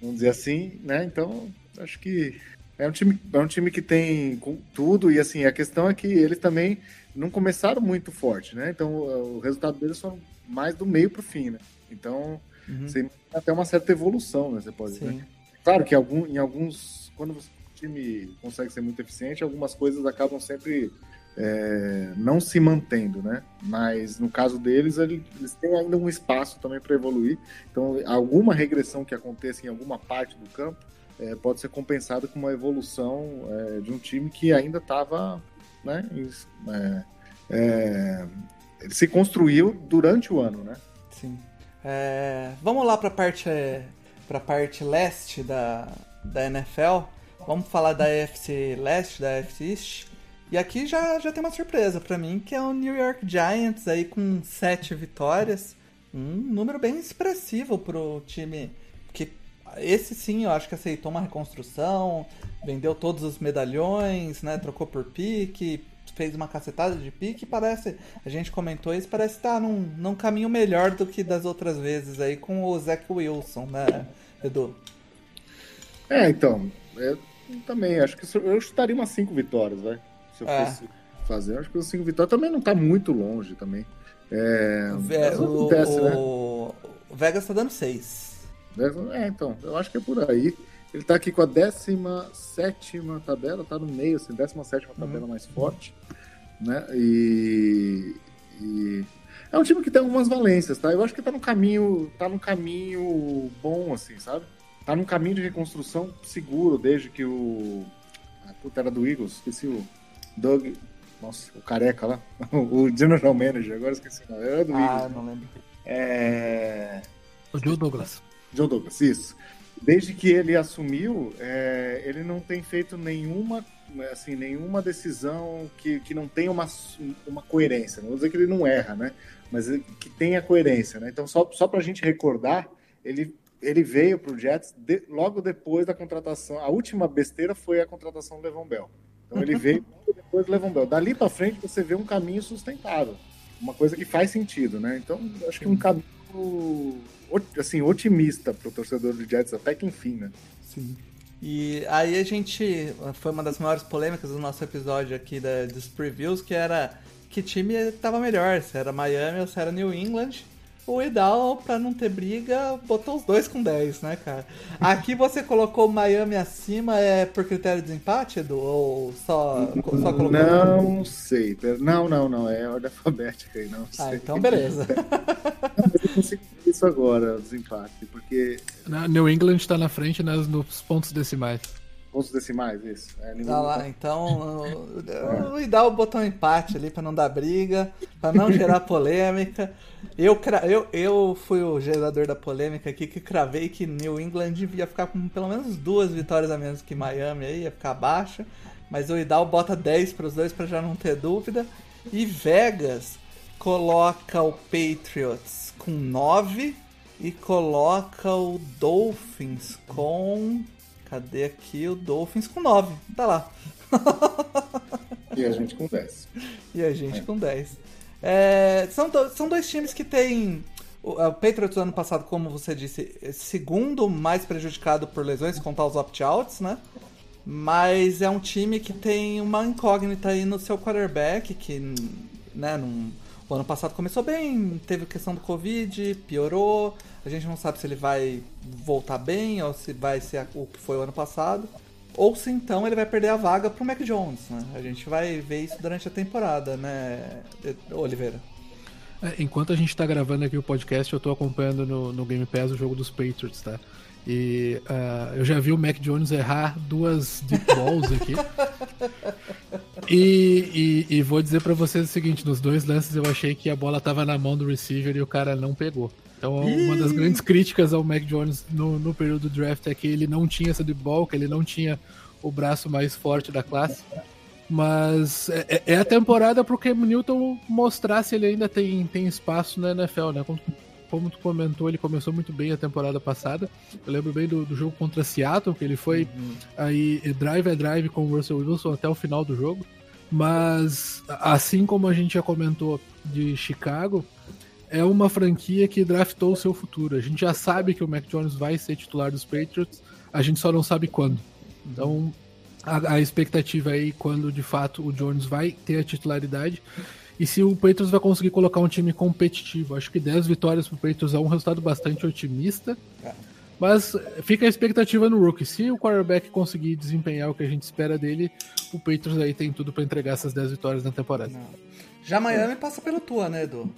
vamos dizer assim, né? Então, acho que é um time, é um time que tem tudo e assim, a questão é que eles também não começaram muito forte, né? Então, o resultado deles foram mais do meio para o fim, né? Então, uhum. você até uma certa evolução, né? Você pode Sim. dizer. Claro que algum, em alguns, quando o time consegue ser muito eficiente, algumas coisas acabam sempre é, não se mantendo, né? Mas no caso deles, eles têm ainda um espaço também para evoluir. Então, alguma regressão que aconteça em alguma parte do campo é, pode ser compensada com uma evolução é, de um time que ainda estava, né? É, é, se construiu durante o ano, né? Sim. É, vamos lá para a parte, pra parte leste da, da NFL. Vamos falar da AFC Leste, da AFC East. E aqui já, já tem uma surpresa para mim, que é o New York Giants aí com sete vitórias. Um número bem expressivo pro time que esse sim eu acho que aceitou uma reconstrução, vendeu todos os medalhões, né? Trocou por pique, fez uma cacetada de pique parece, a gente comentou isso, parece estar num, num caminho melhor do que das outras vezes aí com o Zach Wilson, né, Edu? É, então, eu também acho que eu chutaria umas cinco vitórias, vai. Se eu é. fosse fazer, eu acho que os cinco vitórias também não tá muito longe também. É, o, acontece, o, né? o Vegas tá dando seis. É, então, eu acho que é por aí. Ele tá aqui com a 17 tabela, tá no meio, assim, 17 uhum. tabela mais forte, né? E, e, é um time que tem algumas valências, tá? Eu acho que tá no caminho, tá no caminho bom, assim, sabe? Tá num caminho de reconstrução seguro, desde que o. A puta era do Eagles, esqueci o. Doug. Nossa, o careca lá. o General Manager, agora esqueci o nome. Era do ah, Eagles. Ah, não lembro. É. O Joe Douglas. Joe Douglas, isso desde que ele assumiu, é, ele não tem feito nenhuma assim, nenhuma decisão que, que não tenha uma, uma coerência. Não vou dizer que ele não erra, né? Mas que tenha coerência, né? Então, só, só para a gente recordar, ele, ele veio para o Jets de, logo depois da contratação. A última besteira foi a contratação do Levon Bell. Então, ele veio depois Levon Bell. Dali para frente, você vê um caminho sustentável. Uma coisa que faz sentido, né? Então, acho que um caminho assim, otimista pro torcedor do Jets, até que enfim, né? Sim. E aí a gente. Foi uma das maiores polêmicas do nosso episódio aqui da, dos previews, que era que time estava melhor, se era Miami ou se era New England o Idal, pra não ter briga, botou os dois com 10, né, cara? Aqui você colocou Miami acima é por critério de desempate, Edu? Ou só, só colocou... Não sei. Não, não, não. É ordem alfabética aí, não ah, sei. Ah, então beleza. eu consigo ver isso agora, desempate, porque... New England está na frente nas, nos pontos decimais pontos decimais, isso. É, tá lá, então é. o Idal botou um empate ali para não dar briga, para não gerar polêmica. Eu, eu, eu fui o gerador da polêmica aqui que cravei que New England ia ficar com pelo menos duas vitórias a menos que Miami aí, ia ficar baixa. Mas o Idal bota 10 para os dois para já não ter dúvida. E Vegas coloca o Patriots com 9 e coloca o Dolphins com Cadê aqui o Dolphins com 9? Tá lá. e a gente com 10. E a gente é. com 10. É, são, do, são dois times que têm. O, o Patriots ano passado, como você disse, é segundo mais prejudicado por lesões, se contar os opt-outs, né? Mas é um time que tem uma incógnita aí no seu quarterback, que né, num, o ano passado começou bem, teve questão do Covid, piorou. A gente não sabe se ele vai voltar bem ou se vai ser o que foi o ano passado. Ou se então ele vai perder a vaga pro Mac Jones, né? A gente vai ver isso durante a temporada, né, Oliveira? É, enquanto a gente tá gravando aqui o podcast, eu tô acompanhando no, no Game Pass o jogo dos Patriots, tá? E uh, eu já vi o Mac Jones errar duas deep balls aqui. E, e, e, vou dizer para vocês o seguinte: nos dois lances eu achei que a bola tava na mão do receiver e o cara não pegou. Então, uma das grandes críticas ao Mac Jones no, no período do draft é que ele não tinha essa de ball, que ele não tinha o braço mais forte da classe. Mas é, é, é a temporada pro Cam Newton mostrar se ele ainda tem, tem espaço na NFL, né? Como, tu comentou, ele começou muito bem a temporada passada. Eu lembro bem do, do jogo contra Seattle, que ele foi uhum. aí drive a drive com o Russell Wilson até o final do jogo. Mas, assim como a gente já comentou de Chicago, é uma franquia que draftou o seu futuro. A gente já sabe que o Mac Jones vai ser titular dos Patriots, a gente só não sabe quando. Então, a, a expectativa aí quando de fato o Jones vai ter a titularidade e se o Patriots vai conseguir colocar um time competitivo. Acho que 10 vitórias para o Patriots é um resultado bastante otimista. Mas fica a expectativa no Rookie. Se o quarterback conseguir desempenhar o que a gente espera dele, o Patriots aí tem tudo para entregar essas 10 vitórias na temporada. Não. Já Miami passa pelo tua, né, Edu?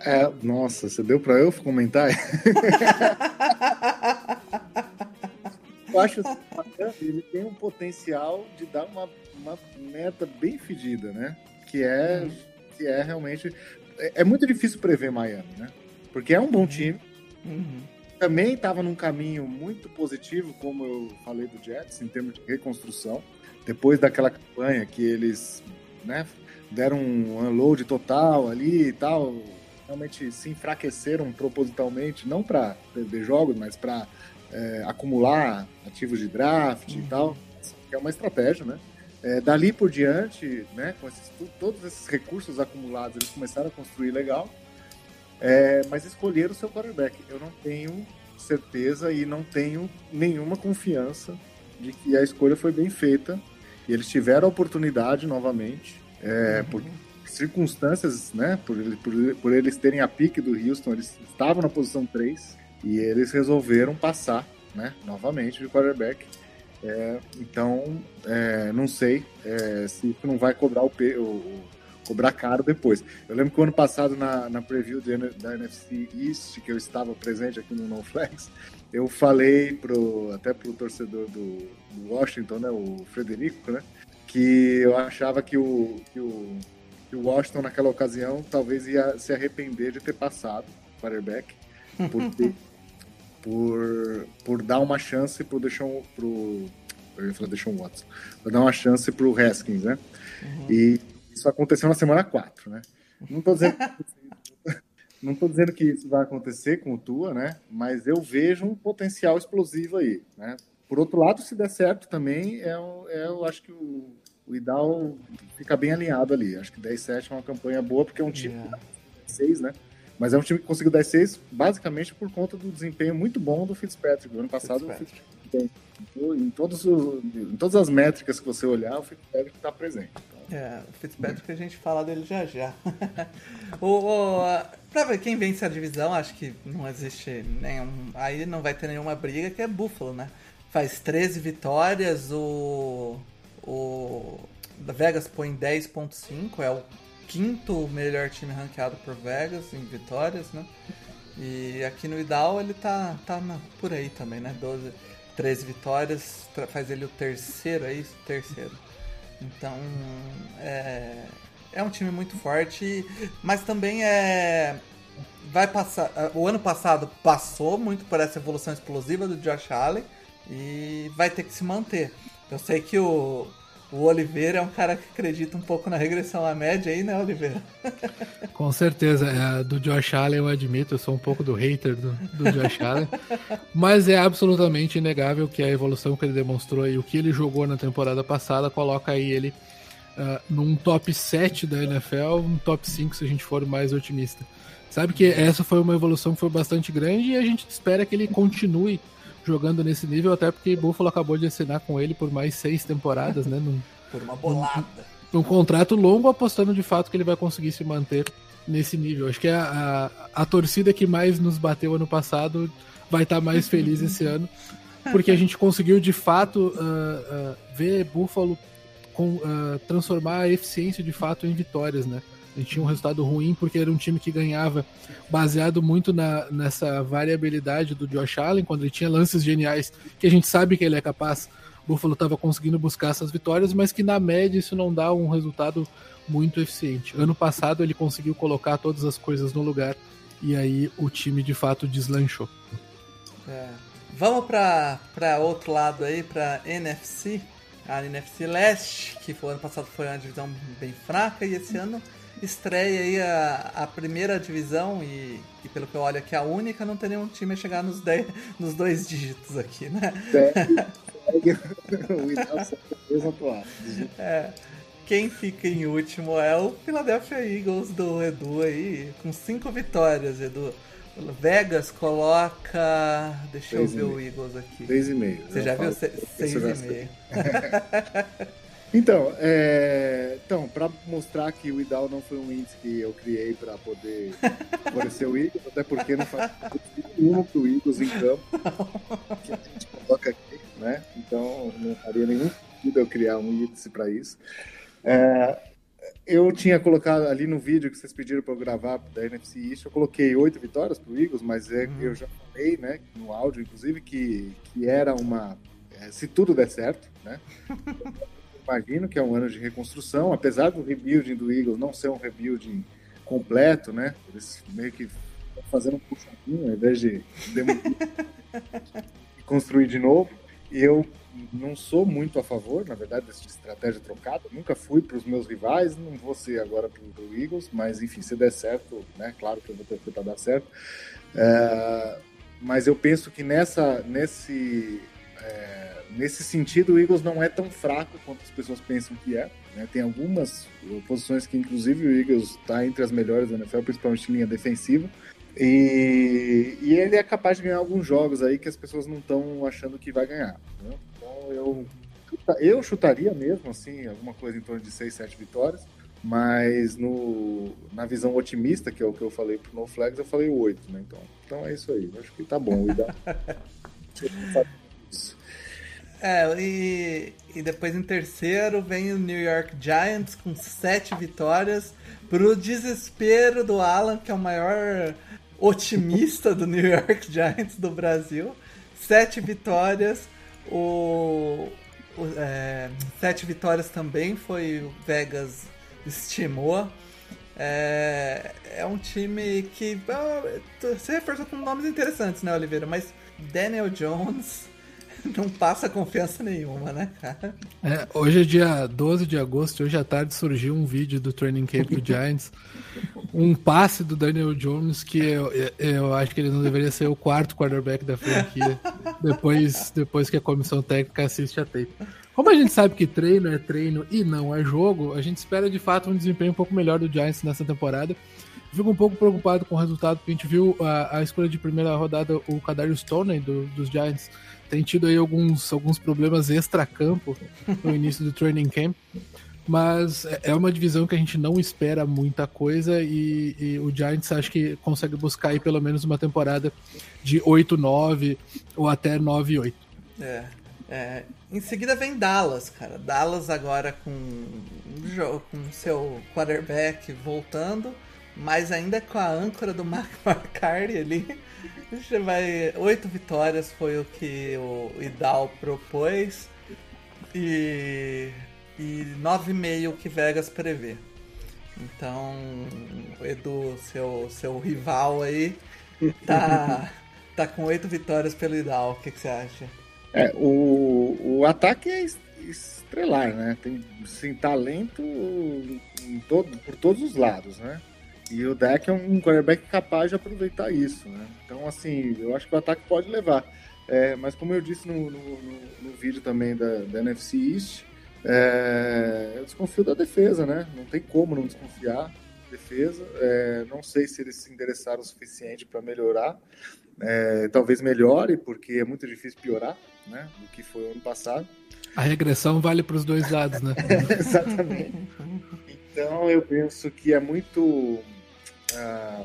É, nossa, você deu para eu comentar? eu acho que ele tem um potencial de dar uma, uma meta bem fedida, né? Que é, uhum. Que é realmente. é, é muito difícil prever Miami, né? Porque é um bom time. Uhum. Também estava num caminho muito positivo, como eu falei do Jets, em termos de reconstrução. Depois daquela campanha que eles né, deram um unload total ali e tal, realmente se enfraqueceram propositalmente, não para perder jogos, mas para é, acumular ativos de draft uhum. e tal, é uma estratégia, né? É, dali por diante, né, com esses, todos esses recursos acumulados, eles começaram a construir legal, é, mas escolheram o seu quarterback. Eu não tenho certeza e não tenho nenhuma confiança de que a escolha foi bem feita e eles tiveram a oportunidade novamente, é, uhum. por circunstâncias, né, por, por, por eles terem a pique do Houston, eles estavam na posição 3 e eles resolveram passar né, novamente de quarterback. É, então, é, não sei é, se isso não vai cobrar o, o, cobrar caro depois. Eu lembro que o ano passado, na, na preview de, da NFC East, que eu estava presente aqui no No Flags, eu falei pro, até pro torcedor do, do Washington, né, o Frederico, né, que eu achava que o, que o, que o Washington, naquela ocasião, talvez ia se arrepender de ter passado o quarterback, por ter por, por dar uma chance pro Deshaun, pro, eu ia falar Deshaun Watson, por dar uma chance pro Haskins, né? Uhum. E isso aconteceu na semana 4, né? Não tô dizendo não tô dizendo que isso vai acontecer com o Tua, né? Mas eu vejo um potencial explosivo aí, né? Por outro lado, se der certo também, é, é eu acho que o, o Idal fica bem alinhado ali. Acho que 10-7 é uma campanha boa, porque é um time yeah. 6, né? Mas é um time que conseguiu 10-6 basicamente por conta do desempenho muito bom do Fitzpatrick. No ano passado, Fitzpatrick. em, todos os, em todas as métricas que você olhar, o Fitzpatrick está presente. Então... É, o Fitzpatrick a gente fala dele já já. o, o, pra ver quem vence a divisão, acho que não existe nenhum. Aí não vai ter nenhuma briga, que é Buffalo, né? Faz 13 vitórias, o. O. Vegas põe 10.5, é o quinto melhor time ranqueado por Vegas em vitórias, né? E aqui no Idal ele tá, tá na, por aí também, né? 12, 13 vitórias, faz ele o terceiro, é isso? Terceiro. Então, é, é um time muito forte, mas também é. Vai passar. O ano passado passou muito por essa evolução explosiva do Josh Allen e vai ter que se manter. Eu sei que o, o Oliveira é um cara que acredita um pouco na regressão à média aí, né, Oliveira? Com certeza. É, do Josh Allen eu admito, eu sou um pouco do hater do, do Josh Allen. Mas é absolutamente inegável que a evolução que ele demonstrou e o que ele jogou na temporada passada coloca aí ele uh, num top 7 da NFL, um top 5 se a gente for mais otimista. Sabe que essa foi uma evolução que foi bastante grande e a gente espera que ele continue jogando nesse nível, até porque Buffalo acabou de assinar com ele por mais seis temporadas, né? Num, por uma bolada. Um, um, contrato longo, apostando de fato que ele vai conseguir se manter nesse nível. Acho que a, a, a torcida que mais nos bateu ano passado vai estar tá mais feliz esse ano, porque a gente conseguiu de fato uh, uh, ver Buffalo com, uh, transformar a eficiência de fato em vitórias, né? Gente tinha um resultado ruim porque era um time que ganhava baseado muito na, nessa variabilidade do Josh Allen, quando ele tinha lances geniais, que a gente sabe que ele é capaz. O Buffalo estava conseguindo buscar essas vitórias, mas que na média isso não dá um resultado muito eficiente. Ano passado ele conseguiu colocar todas as coisas no lugar e aí o time de fato deslanchou. É. Vamos para outro lado aí, para NFC, a NFC Leste, que foi ano passado foi uma divisão bem fraca e esse ano estreia aí a, a primeira divisão e, e, pelo que eu olho aqui, a única, não tem nenhum time a chegar nos, dez, nos dois dígitos aqui, né? é, quem fica em último é o Philadelphia Eagles do Edu aí, com cinco vitórias, Edu. Vegas coloca. Deixa eu ver o Eagles aqui. Seis e meio. Você já viu? Seis, seis e meio. Então, é... então para mostrar que o IDAL não foi um índice que eu criei para poder favorecer o Eagles, até porque não faz nenhum pro Eagles em campo, que a gente coloca aqui, né? Então não faria nenhum sentido eu criar um índice para isso. É... Eu tinha colocado ali no vídeo que vocês pediram para eu gravar da NFC East, eu coloquei oito vitórias para o Eagles, mas é, uhum. eu já falei, né, no áudio, inclusive, que, que era uma. É, se tudo der certo, né? imagino que é um ano de reconstrução, apesar do rebuilding do Eagles não ser um rebuilding completo, né? Eles meio que fazendo um puxadinho ao invés de construir de novo. E eu não sou muito a favor, na verdade, dessa estratégia trocada. Nunca fui para os meus rivais, não vou ser agora para o Eagles, mas enfim, se der certo, né? Claro que eu vou ter para dar certo. É, mas eu penso que nessa, nesse, é, nesse sentido, o Eagles não é tão fraco quanto as pessoas pensam que é. Né? Tem algumas posições que, inclusive, o Eagles está entre as melhores da NFL, principalmente linha defensiva. E, e, ele é capaz de ganhar alguns jogos aí que as pessoas não estão achando que vai ganhar. Né? Então eu, eu chutaria mesmo, assim, alguma coisa em torno de 6, 7 vitórias. Mas no, na visão otimista, que é o que eu falei pro No Flags, eu falei 8, né? Então, então é isso aí. Eu acho que tá bom. é, e, e depois em terceiro vem o New York Giants com 7 vitórias. Pro desespero do Alan, que é o maior otimista do New York Giants do Brasil. Sete vitórias. O, o é, sete vitórias também foi o Vegas estimou. É, é um time que você reforçou com nomes interessantes, né, Oliveira? Mas Daniel Jones não passa confiança nenhuma, né, cara? É, hoje é dia 12 de agosto, hoje à tarde surgiu um vídeo do Training Camp do Giants. Um passe do Daniel Jones que eu, eu acho que ele não deveria ser o quarto quarterback da franquia depois, depois que a comissão técnica assiste a tape. Como a gente sabe que treino é treino e não é jogo, a gente espera de fato um desempenho um pouco melhor do Giants nessa temporada. Fico um pouco preocupado com o resultado, porque a gente viu a, a escolha de primeira rodada, o Kadarius Stoney do, dos Giants, tem tido aí alguns, alguns problemas extra-campo no início do training camp. Mas é, é uma divisão que a gente não espera muita coisa e, e o Giants acho que consegue buscar aí pelo menos uma temporada de 8-9 ou até 9-8. É, é, em seguida vem Dallas, cara. Dallas agora com com seu quarterback voltando, mas ainda com a âncora do Mark McCarthy ali. Vai. Oito vitórias foi o que o Idal propôs. E. E 9,5 que Vegas prevê. Então, Edu, seu, seu rival aí, tá, tá com oito vitórias pelo Idal. O que, que você acha? É, o, o ataque é estrelar, né? Tem sim, talento todo, por todos os lados, né? E o deck é um quarterback capaz de aproveitar isso, né? Então, assim, eu acho que o ataque pode levar. É, mas como eu disse no, no, no, no vídeo também da, da NFC East, é, eu desconfio da defesa, né? Não tem como não desconfiar defesa. É, não sei se eles se endereçaram o suficiente para melhorar. É, talvez melhore, porque é muito difícil piorar, né? Do que foi o ano passado. A regressão vale para os dois lados, né? Exatamente. Então eu penso que é muito ah,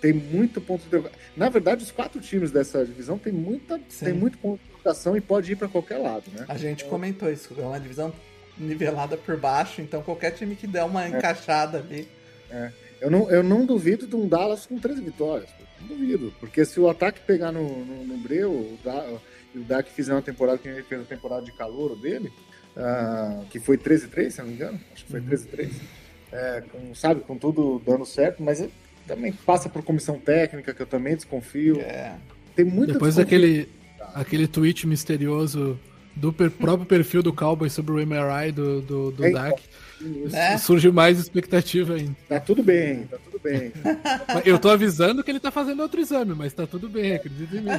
tem muito ponto de Na verdade, os quatro times dessa divisão tem muita tem muito ponto de e pode ir para qualquer lado, né? A gente comentou isso, é uma divisão nivelada por baixo, então qualquer time que der uma é. encaixada ali. É. Eu, não, eu não duvido de um Dallas com 13 vitórias. Não duvido. Porque se o ataque pegar no, no, no Breu o da, e o Dak fizer uma temporada que ele fez a temporada de calor dele, uh, que foi 13-3, se não me engano, acho que foi 13-3. É, com, sabe, com tudo dando certo, mas também passa por comissão técnica, que eu também desconfio. É. Tem muita Depois daquele aquele tweet misterioso do per, próprio perfil do Cowboy sobre o MRI do, do, do é, Dak. É. Surge mais expectativa ainda. Tá tudo bem, tá tudo bem. Eu tô avisando que ele tá fazendo outro exame, mas tá tudo bem, acredita em mim.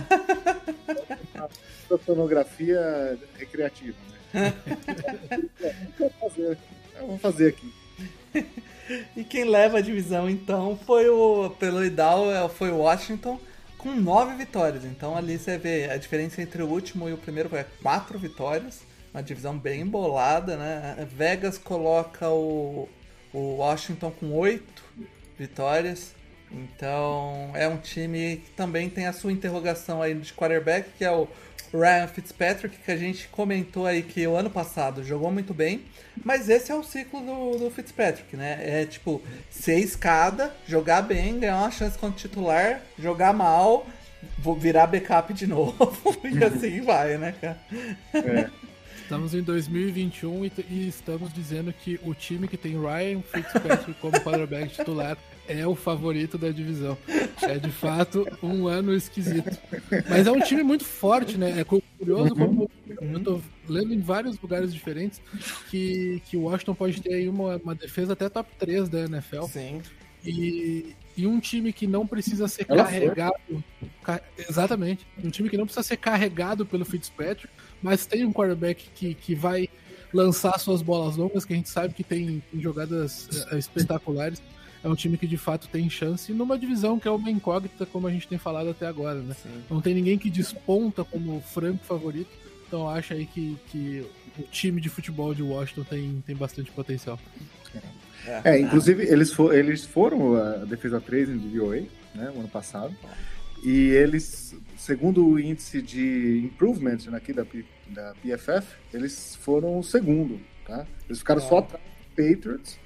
Sonografia recreativa, né? Vamos fazer aqui. E quem leva a divisão então foi o pelo Idal é, foi o Washington com nove vitórias. Então ali você vê a diferença entre o último e o primeiro foi quatro vitórias. Uma divisão bem embolada, né? Vegas coloca o, o Washington com oito vitórias. Então é um time que também tem a sua interrogação aí de quarterback, que é o Ryan Fitzpatrick, que a gente comentou aí que o ano passado jogou muito bem, mas esse é o ciclo do, do Fitzpatrick, né? É tipo, ser escada, jogar bem, ganhar uma chance contra titular, jogar mal, vou virar backup de novo, e assim vai, né, cara? É. Estamos em 2021 e, e, estamos dizendo que o time que tem Ryan Fitzpatrick como quarterback titular é o favorito da divisão. É de fato um ano esquisito. Mas é um time muito forte, né? É curioso como eu tô lendo em vários lugares diferentes que, que o Washington pode ter aí uma, uma defesa até top 3 da NFL. Sim. E, e um time que não precisa ser Ela carregado. Ca, exatamente. Um time que não precisa ser carregado pelo Fitzpatrick mas tem um quarterback que, que vai lançar suas bolas longas, que a gente sabe que tem, jogadas uh, espetaculares. É um time que de fato tem chance numa divisão que é uma incógnita, como a gente tem falado até agora, né? Sim. Não tem ninguém que desponta como franco favorito. Então acho aí que, que o time de futebol de Washington tem, tem bastante potencial. É, é inclusive eles, for, eles foram a defesa 3 em DVOA, né, no ano passado. E eles, segundo o índice de improvement aqui da, da PFF, eles foram o segundo, tá? Eles ficaram só atrás do Patriots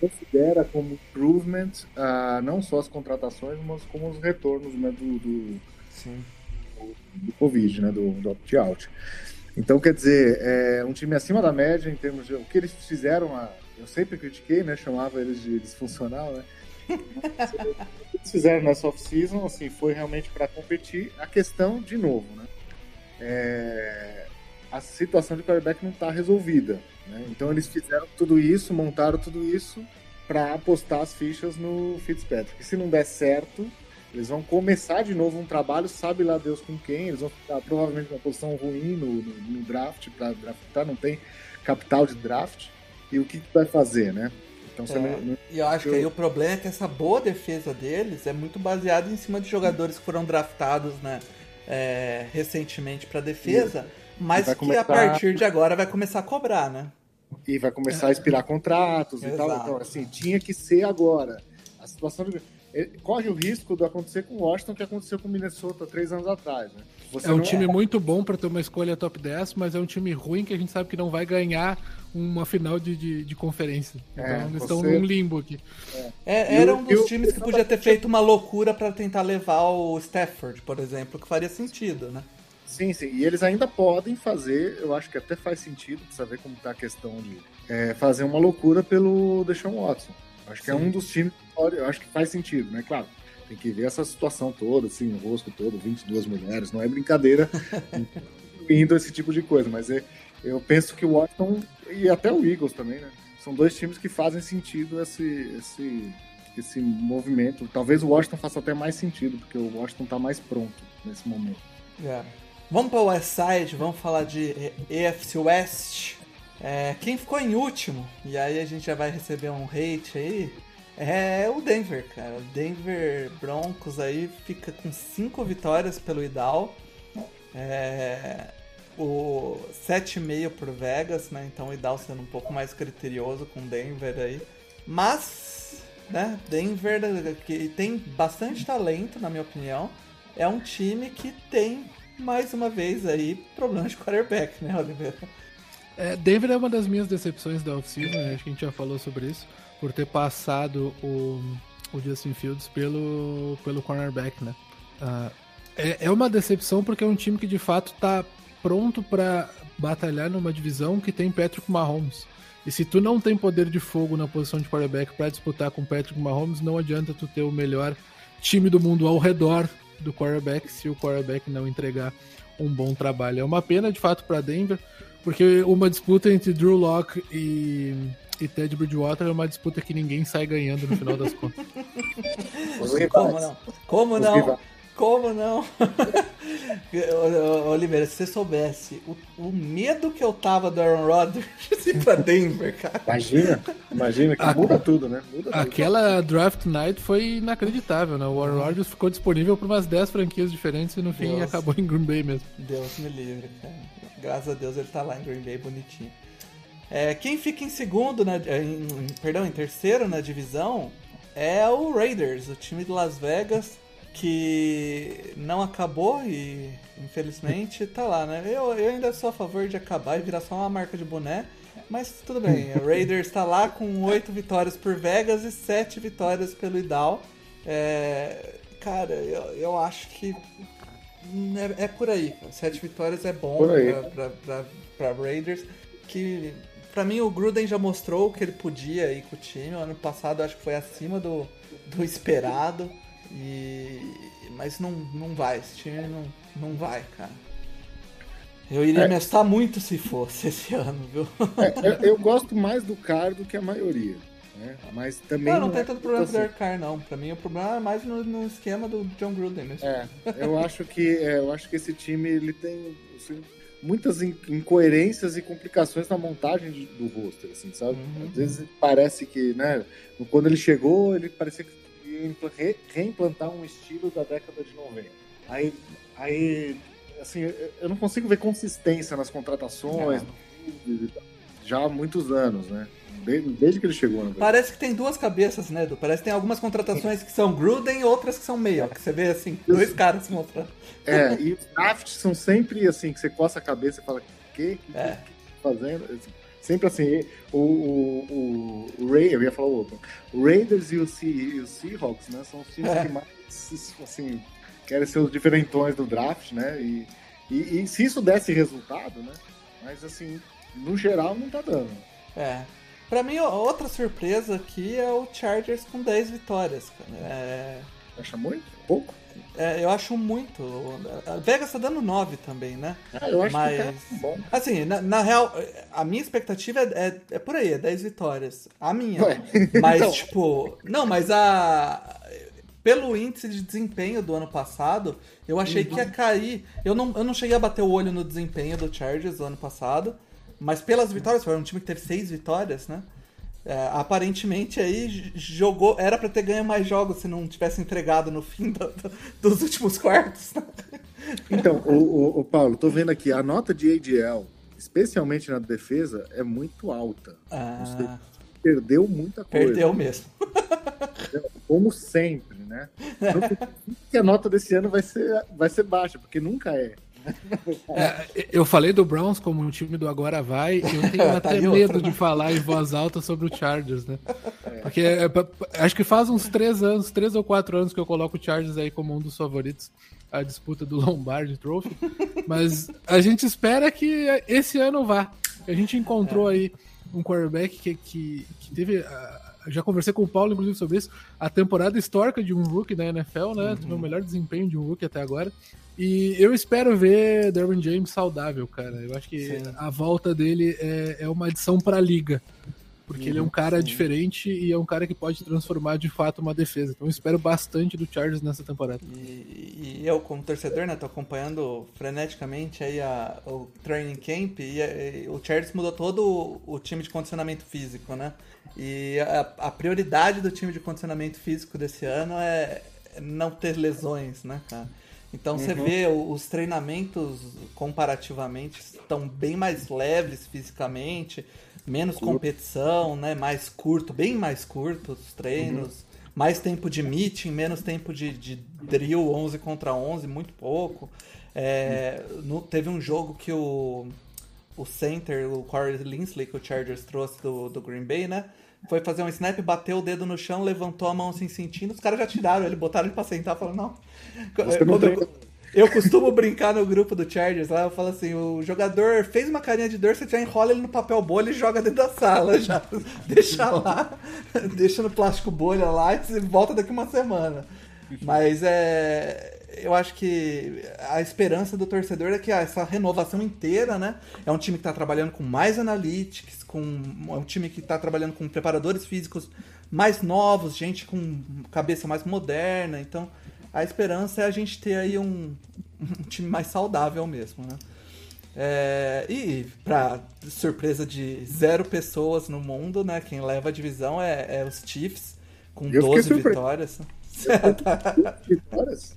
considera como improvement uh, não só as contratações, mas como os retornos né, do, do, do, do Covid, né, do, do opt-out. Então, quer dizer, é um time acima da média em termos de... O que eles fizeram, a, eu sempre critiquei, né, chamava eles de disfuncional, né? o que eles fizeram nessa off-season assim, foi realmente para competir. A questão, de novo, né? É... a situação de quarterback não está resolvida. Né? Então eles fizeram tudo isso, montaram tudo isso para apostar as fichas no Fitzpatrick. E se não der certo, eles vão começar de novo um trabalho, sabe lá Deus com quem, eles vão ficar provavelmente numa posição ruim no, no, no draft, para draftar, não tem capital de draft. E o que, que vai fazer, né? Então é, não, não... E eu acho que aí o problema é que essa boa defesa deles é muito baseada em cima de jogadores que foram draftados né, é, recentemente para defesa, Isso. mas que começar... a partir de agora vai começar a cobrar, né? E vai começar a expirar contratos e tal. Então, assim, tinha que ser agora. A situação de... corre o risco de acontecer com o Washington que aconteceu com o Minnesota três anos atrás, né? Você é um time é... muito bom para ter uma escolha top 10, mas é um time ruim que a gente sabe que não vai ganhar uma final de, de, de conferência. É, então é, eles estão num limbo aqui. É. era um dos times que podia ter feito uma loucura para tentar levar o Stafford, por exemplo, que faria sentido, né? Sim, sim. E eles ainda podem fazer, eu acho que até faz sentido, precisa ver como tá a questão de é, fazer uma loucura pelo Deshaun Watson. Acho que sim. é um dos times eu acho que faz sentido, né? Claro, tem que ver essa situação toda, assim, o rosto todo, 22 mulheres, não é brincadeira indo esse tipo de coisa, mas é, eu penso que o Washington e até o Eagles também, né? São dois times que fazem sentido esse, esse, esse movimento. Talvez o Washington faça até mais sentido, porque o Washington está mais pronto nesse momento. É. Vamos para o West Side, vamos falar de AFC West. É, quem ficou em último, e aí a gente já vai receber um hate aí, é o Denver, cara. Denver Broncos aí fica com cinco vitórias pelo Idal. É, o 7,5 por Vegas, né? Então o Idal sendo um pouco mais criterioso com Denver aí. Mas, né, Denver que tem bastante talento, na minha opinião, é um time que tem mais uma vez aí problemas de quarterback, né, Oliveira? É, Denver é uma das minhas decepções da off-season, né? acho que a gente já falou sobre isso por ter passado o, o Justin Fields pelo, pelo cornerback, né? Uh, é, é uma decepção porque é um time que de fato está pronto para batalhar numa divisão que tem Patrick Mahomes. E se tu não tem poder de fogo na posição de quarterback para disputar com Patrick Mahomes, não adianta tu ter o melhor time do mundo ao redor do quarterback se o quarterback não entregar um bom trabalho. É uma pena de fato para Denver, porque uma disputa entre Drew Locke e e Ted Bridgewater é uma disputa que ninguém sai ganhando no final das contas. Como não? Como não? Como não? Oliveira, se você soubesse o, o, medo que eu tava do Aaron Rodgers ir pra Denver, cara. Imagina, imagina que A, muda tudo, né? Muda aquela tudo. draft night foi inacreditável, né? O Aaron Rodgers ficou disponível para umas 10 franquias diferentes e no fim Deus, acabou em Green Bay mesmo. Deus me livre, cara. Graças a Deus ele tá lá em Green Bay bonitinho. É, quem fica em segundo, na, em, perdão, em terceiro na divisão é o Raiders, o time de Las Vegas, que não acabou e infelizmente tá lá, né? Eu, eu ainda sou a favor de acabar e virar só uma marca de boné, mas tudo bem. O Raiders tá lá com oito vitórias por Vegas e sete vitórias pelo Idal. É, cara, eu, eu acho que é, é por aí. Sete vitórias é bom pra Raiders. Que pra mim o Gruden já mostrou que ele podia ir com o time. O ano passado eu acho que foi acima do, do esperado. E, mas não, não vai, esse time não, não vai, cara. Eu iria É. me assustar muito se fosse esse ano, viu? É, eu, eu gosto mais do Carr do que a maioria. Né? Mas também. Não, não é tem tanto problema assim. Derek Carr, não. Pra mim o problema é mais no, no esquema do John Gruden mesmo. É, eu acho que é, eu acho que esse time ele tem assim, muitas in- incoerências e complicações na montagem de- do roster, assim, sabe? Uhum. Às vezes parece que, né, quando ele chegou, ele parecia que re- reimplantar um estilo da década de 90. Aí, aí assim, eu- não consigo ver consistência nas contratações, já há muitos anos, né? Desde, desde que ele chegou, verdade. Parece que tem duas cabeças, né, Edu? Parece que tem algumas contratações que são Gruden e outras que são meio. Que você vê assim, dois caras se mostrando. É, e os drafts são sempre assim, que você coça a cabeça e fala, que? que, É. que, que tá fazendo? Assim, Sempre assim, o, o, o, o Ray, eu ia falar o outro. O Raiders e o, Se- e o Seahawks, né, são os times É. que mais, assim, querem ser os diferentões do draft, né, e, e, e se isso desse resultado, né, mas assim, no geral não tá dando. É. Pra mim, outra surpresa aqui é o Chargers com 10 vitórias, cara. É, Acha muito? Pouco? É, eu acho muito. A Vegas tá dando 9 também, né? Ah, eu acho Mas- que tá bom. Assim, na, na real, a minha expectativa é, é, é por aí, é 10 vitórias. A minha. Ué, Mas, então. tipo. Não, mas a. Pelo índice de desempenho do ano passado, eu achei que ia cair. Eu não, eu não cheguei a bater o olho no desempenho do Chargers do ano passado. Mas pelas vitórias, foi um time que teve seis vitórias, né? É, aparentemente aí jogou. Era pra ter ganho mais jogos se não tivesse entregado no fim do- do- dos últimos quartos. Então, o, o, o Paulo, tô vendo aqui, a nota de ADL, especialmente na defesa, é muito alta. Você Ah, perdeu muita coisa. perdeu mesmo. Como sempre, né? Que a nota desse ano vai ser, vai ser baixa, porque nunca é. É, eu falei do Browns como um time do agora vai, eu tenho Tá até medo de falar em voz alta sobre o Chargers, né? Porque é, pa- pa- acho que faz uns três anos, três ou quatro anos que eu coloco o Chargers aí como um dos favoritos à disputa do Lombardi Trophy. Mas a gente espera que esse ano vá. A gente encontrou aí um quarterback que, que, que teve. ah, já conversei com o Paulo, inclusive, sobre isso. A temporada histórica de um rookie da NFL, né? Teve o melhor desempenho de um rookie até agora. E eu espero ver Derwin James saudável, cara. Eu acho que Sim. a volta dele é, é uma adição pra liga. Porque ele é um cara sim. diferente e é um cara que pode transformar de fato uma defesa. Então eu espero bastante do Chargers nessa temporada. E, e eu, como torcedor, né, tô acompanhando freneticamente aí a, o training camp e, e o Chargers mudou todo o, o time de condicionamento físico, né? E a, a prioridade do time de condicionamento físico desse ano é não ter lesões, né, cara? Então você vê os treinamentos comparativamente estão bem mais leves fisicamente, menos competição, né? Mais curto, bem mais curto os treinos, mais tempo de meeting, menos tempo de, de drill 11 contra 11, muito pouco. É, no- teve um jogo que o, o center, o Corey Linsley, que o Chargers trouxe do, do Green Bay, né? Foi fazer um snap, bateu o dedo no chão, levantou a mão assim sentindo, os caras já tiraram ele, botaram ele pra sentar, falaram, não. Você não tem- eu costumo brincar no grupo do Chargers lá, eu falo assim, o jogador fez uma carinha de dor, você já enrola ele no papel bolha e joga dentro da sala já. Deixa lá, deixa no plástico bolha lá e você volta daqui uma semana. Mas é. Eu acho que a esperança do torcedor é que essa renovação inteira, né? É um time que está trabalhando com mais analytics, com, é um time que está trabalhando com preparadores físicos mais novos, gente com cabeça mais moderna. Então, a esperança é a gente ter aí um, um time mais saudável mesmo, né? É, e para surpresa de zero pessoas no mundo, né? Quem leva a divisão é, é os Chiefs com Eu fiquei 12 surpreso. vitórias. Vitórias?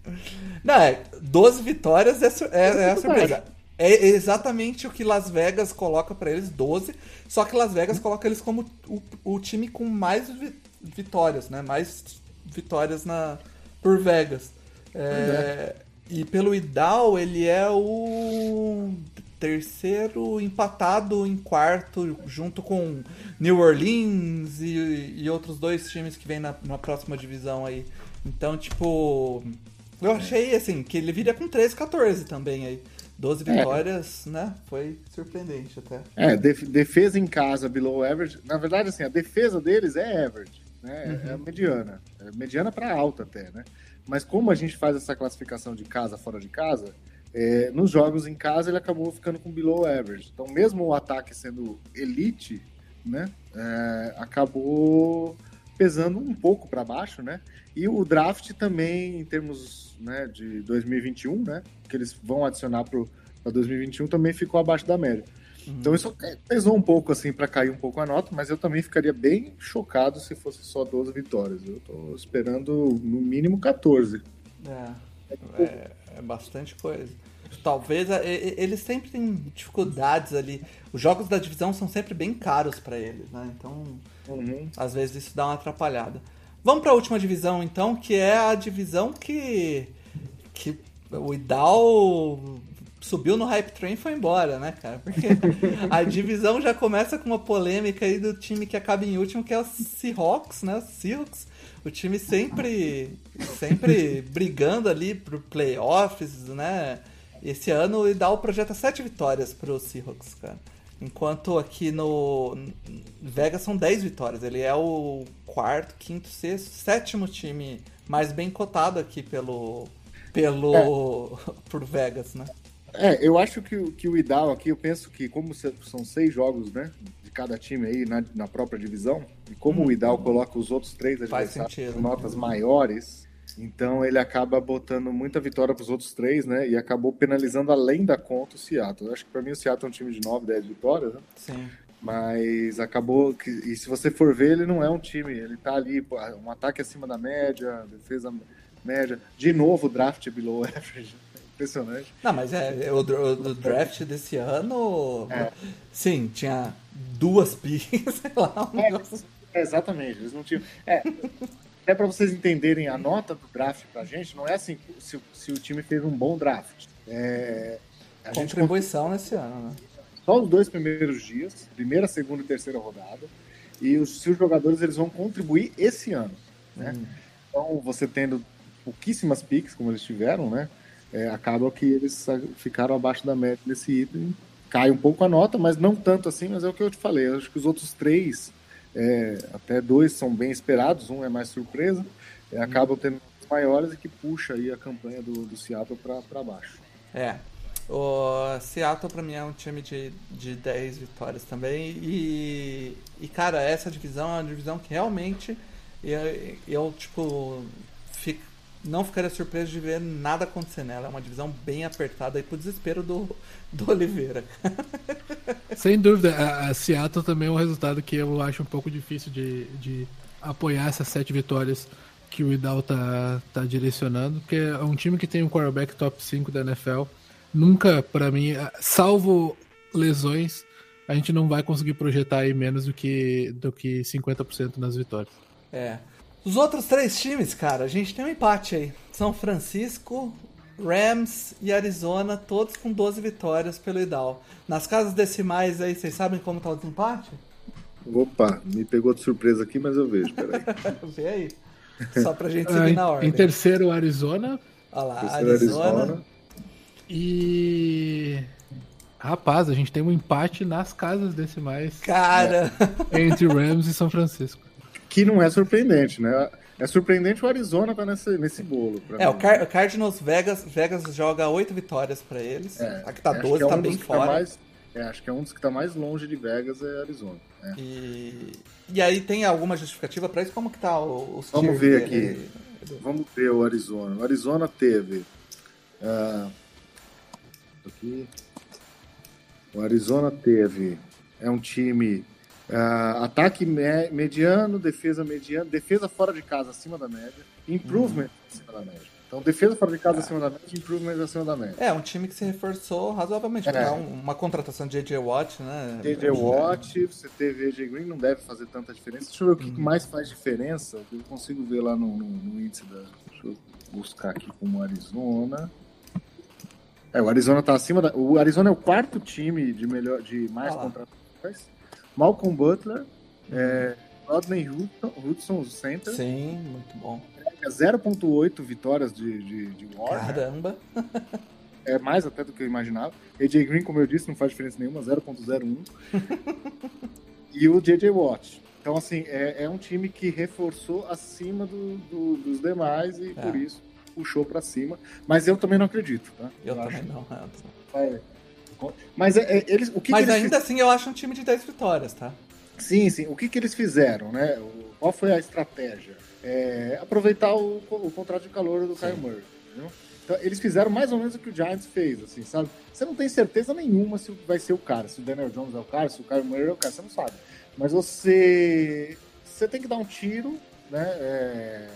Não, é, 12 vitórias é, é- é a surpresa. É exatamente o que Las Vegas coloca pra eles, 12. Só que Las Vegas coloca eles como o, o time com mais vi- vitórias, né? Mais vitórias na, por Vegas. É, E pelo Idal, ele é o terceiro empatado em quarto, junto com New Orleans e, e outros dois times que vêm na, na próxima divisão aí. Então, tipo, Eu achei, assim, que ele viria com 13, 14 também aí. 12 é. vitórias, né? Foi surpreendente até. É, def defesa em casa below average. Na verdade, assim, a defesa deles é average, né? Uhum. É mediana. É mediana para alta até, né? Mas como a gente faz essa classificação de casa fora de casa, é, nos jogos em casa ele acabou ficando com below average. Então, mesmo o ataque sendo elite, né? É, acabou pesando um pouco para baixo, né? E o draft também, em termos né, de 2021, né? Que eles vão adicionar para 2021, também ficou abaixo da média. Uhum. Então isso pesou um pouco assim para cair um pouco a nota, mas eu também ficaria bem chocado se fosse só 12 vitórias. Eu tô esperando no mínimo 14. É, é, é bastante coisa. Talvez eles sempre têm dificuldades ali. Os jogos da divisão são sempre bem caros para eles, né? Então, uhum. às vezes isso dá uma atrapalhada. Vamos para a última divisão, então, que é a divisão que, que o Idal subiu no hype train e foi embora, né, cara? Porque a divisão já começa com uma polêmica aí do time que acaba em último, que é o Seahawks, né? O Seahawks. O time sempre, sempre brigando ali pro playoffs, né? Esse ano o Idal projeta sete vitórias pro Seahawks, cara. Enquanto aqui no Vegas são 10 vitórias. Ele é o quarto, quinto, sexto, sétimo time mais bem cotado aqui pelo. pelo. É. por Vegas, né? É, eu acho que, que o Idal aqui, eu penso que, como são seis jogos, né? De cada time aí na, na própria divisão, e como hum, o Idal coloca os outros três adversários com notas maiores, então ele acaba botando muita vitória para os outros três, né? E acabou penalizando além da conta o Seattle. Eu acho que para mim o Seattle é um time de 9, 10 vitórias, né? Sim. Mas acabou que. E se você for ver, ele não é um time. Ele tá ali, um ataque acima da média, defesa média. De novo, draft below average. Impressionante. Não, mas é, o, o draft desse ano. É. Sim, tinha duas picks, sei lá. Um é, exatamente, eles não tinham. É, até para vocês entenderem a nota do draft pra gente, não é assim se, se o time fez um bom draft. É, a Contribuição gente... nesse ano, né? Só os dois primeiros dias, primeira, segunda e terceira rodada. E os, se os jogadores eles vão contribuir esse ano. Né? Hum. Então, você tendo pouquíssimas picks, como eles tiveram, né? É, acaba que eles ficaram abaixo da média nesse item. Cai um pouco a nota, mas não tanto assim, mas é o que eu te falei. Eu acho que os outros três é, até dois são bem esperados, um é mais surpresa, é, acabam tendo maiores e que puxa aí a campanha do, do Seattle para baixo. É. O Seattle para mim é um time de, de 10 vitórias também. E, e cara, essa divisão é uma divisão que realmente eu, eu tipo, não ficaria surpreso de ver nada acontecer nela. É uma divisão bem apertada e pro desespero do, do Oliveira. Sem dúvida, a, a, Seattle também é um resultado que eu acho um pouco difícil de, de apoiar essas sete vitórias que o Idal tá, tá direcionando, porque é um time que tem um quarterback top 5 da NFL. Nunca, para mim, salvo lesões, a gente não vai conseguir projetar aí menos do que, do que 50% nas vitórias. É. Os outros três times, cara, a gente tem um empate aí. São Francisco, Rams e Arizona, todos com 12 vitórias pelo Idal. Nas casas decimais aí, vocês sabem como tá o desempate? Opa, me pegou de surpresa aqui, mas eu vejo, peraí. Vê aí. Só pra gente seguir na ordem. Em terceiro, Arizona. Olha lá, terceiro, Arizona. Arizona. E. Rapaz, a gente tem um empate nas casas decimais. Cara! É, entre Rams e São Francisco que não é surpreendente, né? É surpreendente o Arizona tá nesse, nesse bolo. É, mim. o, Car Cardinals Vegas, Vegas joga oito vitórias para eles. É, Aqui tá 12, é tá um bem tá fora. Tá mais, é, acho que é um dos que tá mais longe de Vegas é Arizona. É. E, e aí tem alguma justificativa para isso? Como que tá os Vamos ver aqui. Vamos ver o Arizona. O Arizona teve. Uh, aqui. O Arizona teve. É um time Uh, ataque me mediano, defesa mediana, defesa fora de casa acima da média, improvement uhum. acima da média. Então, defesa fora de casa é. acima da média, improvement acima da média. É, um time que se reforçou razoavelmente. É. uma contratação de AJ Watt, né? AJ Watt, você teve AJ Green, não deve fazer tanta diferença. Deixa eu ver o que uhum. mais faz diferença. Eu consigo ver lá no, no, no, índice da. Deixa eu buscar aqui como Arizona. É, o Arizona tá acima da. O Arizona é o quarto time de melhor, de mais ah contratações. Malcolm Butler, é, Rodney Hudson, Hudson, o center. Sim, muito bom. 0.8 vitórias de, de, de War. né? Caramba. É mais até do que eu imaginava. AJ Green, como eu disse, não faz diferença nenhuma, 0.01. e o JJ Watt. Então, assim, é, é um time que reforçou acima do, do- dos demais e É. por isso puxou pra cima. Mas eu também não acredito, tá? Eu acho também não, Anderson. que vai- Mas é, é, eles, o que Mas que eles ainda assim eu acho um time de 10 vitórias, tá? Sim, sim. O que, que eles fizeram, né? Qual foi a estratégia? É, aproveitar o, o contrato de calor do Kyle Murray, entendeu? Então, eles fizeram mais ou menos o que o Giants fez, assim, sabe? Você não tem certeza nenhuma se vai ser o cara, se o Daniel Jones é o cara, se o Kyle Murray é o cara, você não sabe. Mas você, você tem que dar um tiro, né? é,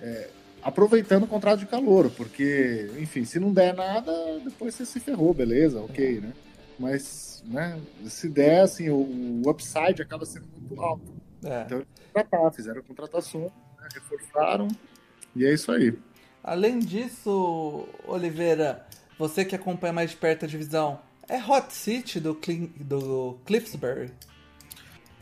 é, aproveitando o contrato de calor, porque, enfim, se não der nada, depois você se ferrou, beleza, ok, né? Mas, né, se der, assim, o, o upside acaba sendo muito alto. É. Então, contratar, fizeram contratação, né, reforçaram, e é isso aí. Além disso, Oliveira, você que acompanha mais de perto a divisão, é Hot City do, Clin- do Cliffsbury?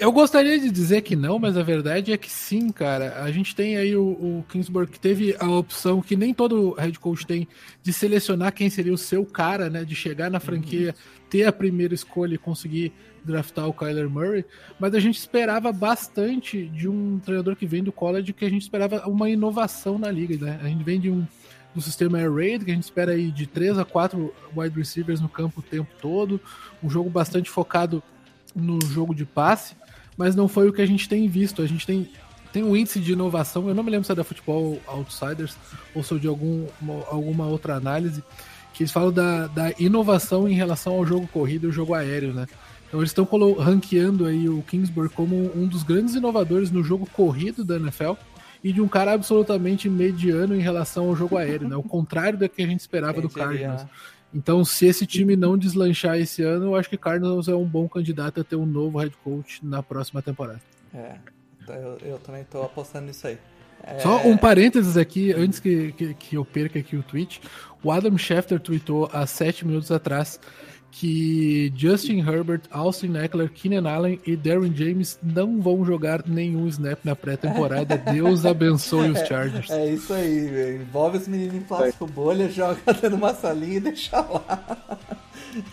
Eu gostaria de dizer que não, mas a verdade é que sim, cara. A gente tem aí o, o Kingsburg que teve a opção que nem todo head coach tem de selecionar quem seria o seu cara, né? De chegar na franquia, ter a primeira escolha e conseguir draftar o Kyler Murray. Mas a gente esperava bastante de um treinador que vem do college, que a gente esperava uma inovação na liga, né? A gente vem de um do sistema Air Raid, que a gente espera aí de 3 a 4 wide receivers no campo o tempo todo, um jogo bastante focado no jogo de passe, mas não foi o que a gente tem visto. A gente tem, tem um índice de inovação, eu não me lembro se é da Futebol Outsiders ou se é de algum, uma- alguma outra análise, que eles falam da, da inovação em relação ao jogo corrido e o jogo aéreo, né? Então eles estão ranqueando aí o Kingsbury como um dos grandes inovadores no jogo corrido da NFL e de um cara absolutamente mediano em relação ao jogo aéreo, né? O contrário do que a gente esperava do diria, Cardinals. Então, se esse time não deslanchar esse ano, eu acho que Cardinals é um bom candidato a ter um novo head coach na próxima temporada. É, então eu, eu também tô apostando nisso aí. É, Só um parênteses aqui, antes que, que, que eu perca aqui o tweet. O Adam Schefter tweetou há sete minutos atrás que Justin Herbert, Austin Eckler, Keenan Allen e Darren James não vão jogar nenhum snap na pré-temporada. Deus abençoe os Chargers. É isso aí, velho. Envolve os meninos em plástico bolha, joga dentro de uma salinha e deixa lá.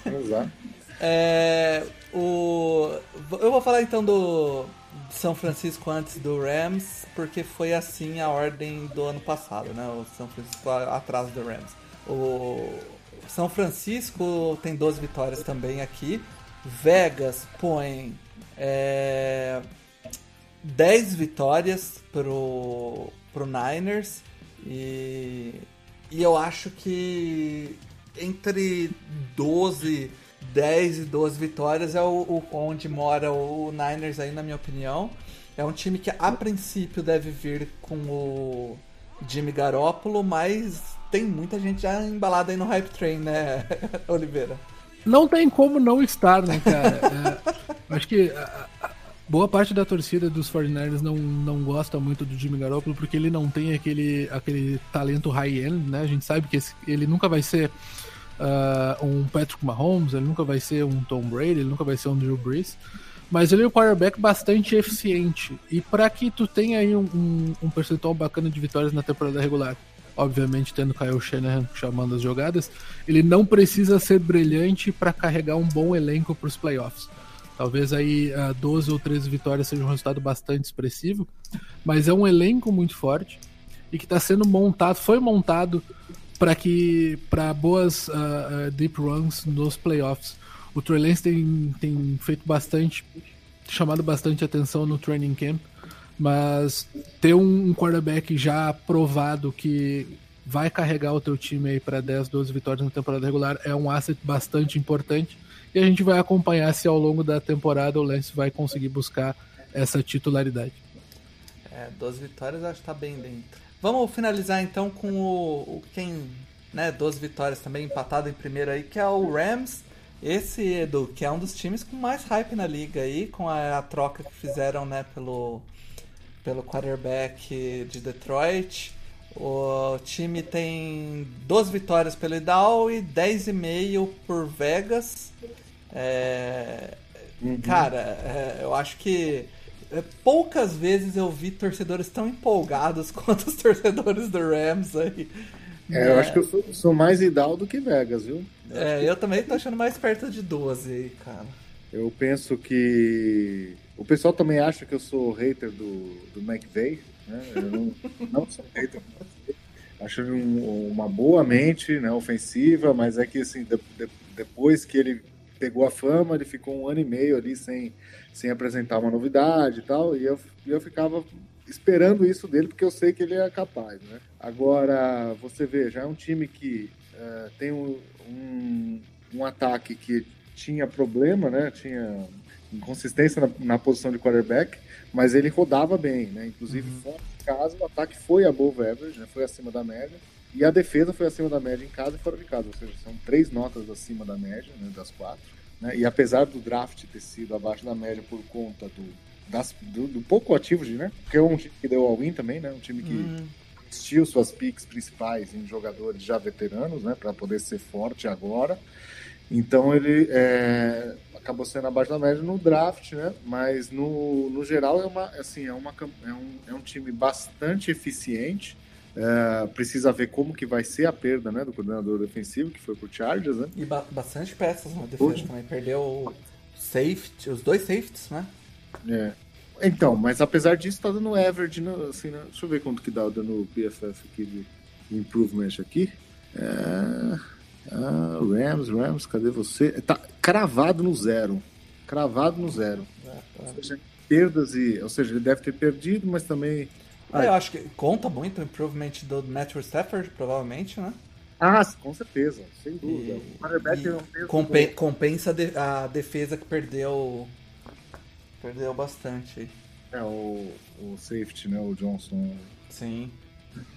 Exato. É, o, eu vou falar então do São Francisco antes do Rams, porque foi assim a ordem do ano passado, né? O São Francisco atrás do Rams. O São Francisco tem 12 vitórias também aqui. Vegas põe é, 10 vitórias pro, pro Niners e, e eu acho que entre 12, 10 e 12 vitórias é o, o- onde mora o Niners aí, na minha opinião. É um time que a princípio deve vir com o Jimmy Garoppolo, mas tem muita gente já embalada aí no hype train, né, Oliveira? Não tem como não estar, né, cara? É, acho que boa parte da torcida dos 49ers não, não gosta muito do Jimmy Garoppolo porque ele não tem aquele, aquele talento high-end, né? A gente sabe que esse- ele nunca vai ser ah, um Patrick Mahomes, ele nunca vai ser um Tom Brady, ele nunca vai ser um Drew Brees. Mas ele é um quarterback bastante eficiente. E para que tu tenha aí um, um, um percentual bacana de vitórias na temporada regular, obviamente tendo Kyle Shanahan chamando as jogadas, ele não precisa ser brilhante para carregar um bom elenco para os playoffs. Talvez aí ah, 12 ou 13 vitórias seja um resultado bastante expressivo, mas é um elenco muito forte e que está sendo montado, foi montado para que para boas ah, deep runs nos playoffs. O Trey Lance tem, tem feito bastante, chamado bastante atenção no training camp, mas ter um, quarterback já provado que vai carregar o teu time aí para 10, 12 vitórias na temporada regular é um asset bastante importante e a gente vai acompanhar se ao longo da temporada o Lance vai conseguir buscar essa titularidade. É, 12 vitórias acho que tá bem dentro. Vamos finalizar então com o, o quem, né, 12 vitórias também empatado em primeiro aí, que é o Rams. Esse, Edu, que é um dos times com mais hype na liga aí, com a, a troca que fizeram, né, pelo, pelo quarterback de Detroit. O time tem 12 vitórias pelo Idal e 10,5 por Vegas. É, Cara, é, eu acho que é, poucas vezes eu vi torcedores tão empolgados quanto os torcedores do Rams aí. É, eu acho que eu sou, sou mais Idal do que Vegas, viu? É, eu também tô achando mais perto de 12 aí, cara. Eu penso que. O pessoal também acha que eu sou hater do, do McVeigh, né? Eu não, não sou hater do McVeigh. Acho ele um, uma boa mente, né, ofensiva, mas é que assim, de, de, depois que ele pegou a fama, ele ficou um ano e meio ali sem, sem apresentar uma novidade e tal, e eu, eu ficava esperando isso dele, porque eu sei que ele é capaz, né? Agora, você vê, já é um time que uh, tem um, um, um, ataque que tinha problema, né? Tinha inconsistência na, na, posição de quarterback, mas ele rodava bem, né? Inclusive, uhum. fora de casa, o ataque foi above average, né? Foi acima da média. E a defesa foi acima da média em casa e fora de casa, ou seja, são três notas acima da média, né, das quatro. Né? E apesar do draft ter sido abaixo da média por conta do, das, do, do pouco ativo, de, né? Porque é um time que deu all-in também, né? Um time que uhum. investiu suas picks principais em jogadores já veteranos, né? Para poder ser forte agora. Então ele é, acabou sendo abaixo da média no draft, né? Mas no, no geral é uma assim é, uma, é, um, é um time bastante eficiente. É, precisa ver como que vai ser a perda né, do coordenador defensivo, que foi pro Chargers, né? E ba bastante peças na defesa Hoje. também. Perdeu safety, os dois safeties, né? É. Então, mas apesar disso, tá dando average, né, assim, né? deixa eu ver quanto que dá dando PFF aqui de improvement aqui. É... Ah, Rams, Rams, cadê você? Tá cravado no zero. Cravado no zero. É, é. Ou seja, perdas e. Ou seja, ele deve ter perdido, mas também. Ah, eu acho que conta muito o improvement do Matthew Stafford, provavelmente, né? Ah, com certeza, sem dúvida. E, o é um compen compensa a defesa que perdeu Perdeu bastante. É, o, o safety, né? O Johnson. Sim.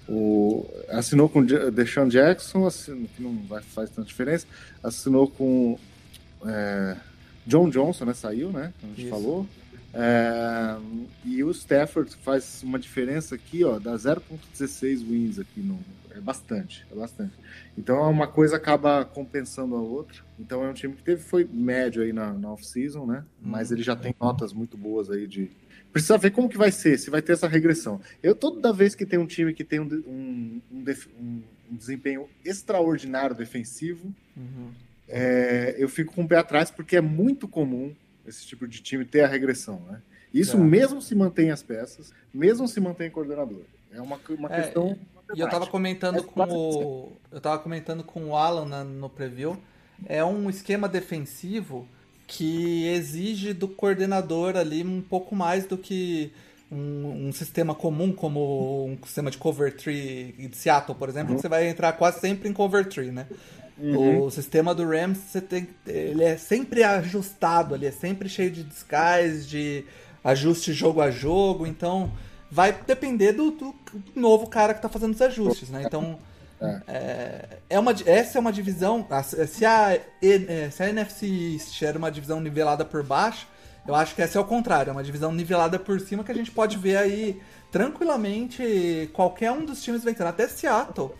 O, assinou com o Deshaun Jackson, assinou, que não vai, faz tanta diferença. Assinou com é, John Johnson, né? Saiu, né? Como a gente Isso. falou. É, e o Stafford faz uma diferença aqui, ó, dá 0.16 wins aqui no, é bastante, é bastante. Então uma coisa acaba compensando a outra. Então é um time que teve foi médio aí na, na off-season, né? Mas ele já tem notas muito boas aí de. Precisa ver como que vai ser, se vai ter essa regressão. Eu toda vez que tem um time que tem um, um, um, um, um desempenho extraordinário defensivo, uhum. É, eu fico com o pé atrás porque é muito comum esse tipo de time ter a regressão, né? Isso é. mesmo se mantém as peças, mesmo se mantém coordenador. É uma, uma é, questão e eu tava comentando é com o. Eu tava comentando com o Alan na, no preview. É um esquema defensivo que exige do coordenador ali um pouco mais do que um, um, sistema comum, como um sistema de cover tree de Seattle, por exemplo, uhum. que você vai entrar quase sempre em cover tree, né? Uhum. O sistema do Rams, você tem, ele é sempre ajustado, ele é sempre cheio de disguise, de ajuste jogo a jogo, então vai depender do, do, novo cara que tá fazendo os ajustes, né? Então, é. É, é uma, essa é uma divisão. Se a, é, se a NFC East era uma divisão nivelada por baixo, eu acho que essa é o contrário, é uma divisão nivelada por cima que a gente pode ver aí tranquilamente qualquer um dos times vencendo, até Seattle.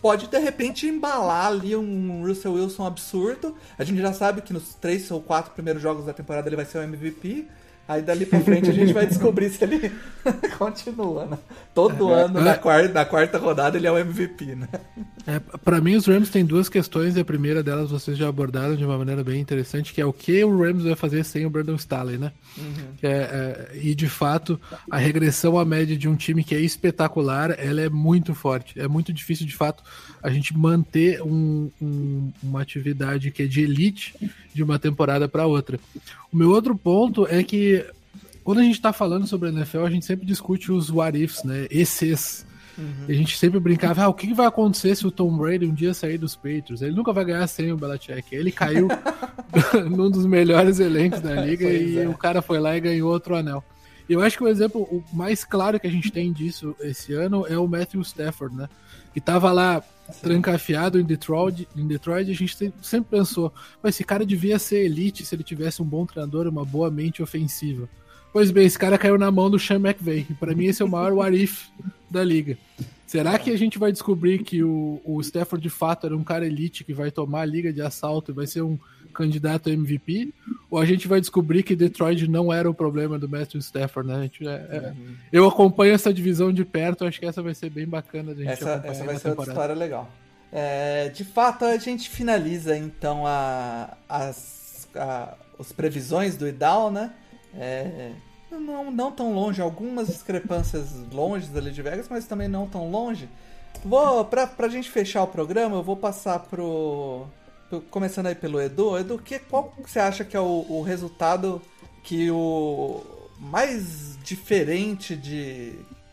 Pode de repente embalar ali um Russell Wilson absurdo. A gente já sabe que nos três ou quatro primeiros jogos da temporada ele vai ser o MVP. Aí dali pra frente a gente vai descobrir se ele continua, né? Todo é, ano, é, na, quarta, na quarta rodada, ele é o MVP, né? É, pra mim, os Rams têm duas questões, e a primeira delas vocês já abordaram de uma maneira bem interessante, que é o que o Rams vai fazer sem o Brandon Staley, né? Uhum. É, é, e, de fato, a regressão à média de um time que é espetacular, ela é muito forte. É muito difícil, de fato, a gente manter um, um, uma atividade que é de elite de uma temporada para outra. O meu outro ponto é que quando a gente está falando sobre a NFL, a gente sempre discute os what ifs, né? Esses. Uhum. A gente sempre brincava, ah, o que vai acontecer se o Tom Brady um dia sair dos Patriots? Ele nunca vai ganhar sem o Belichick. Ele caiu num dos melhores elencos da liga e é. o cara foi lá e ganhou outro anel. Eu acho que o exemplo mais claro que a gente tem disso esse ano é o Matthew Stafford, né? Que tava lá trancafiado em Detroit, em Detroit, a gente sempre pensou, mas esse cara devia ser elite se ele tivesse um bom treinador, uma boa mente ofensiva. Pois bem, esse cara caiu na mão do Sean McVay. Para mim, esse é o maior warif da liga. Será que a gente vai descobrir que o, o Stafford de fato era um cara elite que vai tomar a liga de assalto e vai ser um candidato a MVP? ou a gente vai descobrir que Detroit não era o problema do Matthew Stafford, né? Gente, é, é, eu acompanho essa divisão de perto, acho que essa vai ser bem bacana da gente Essa, essa vai ser outra temporada. história legal. É, de fato, a gente finaliza então a, as a- os previsões do Idal, né? É, não, não tão longe, algumas discrepâncias longe ali de Vegas, mas também não tão longe. Vou, pra, pra gente fechar o programa, eu vou passar pro. Começando aí pelo Edu. Edu, que, qual que você acha que é o, o resultado que o mais diferente de.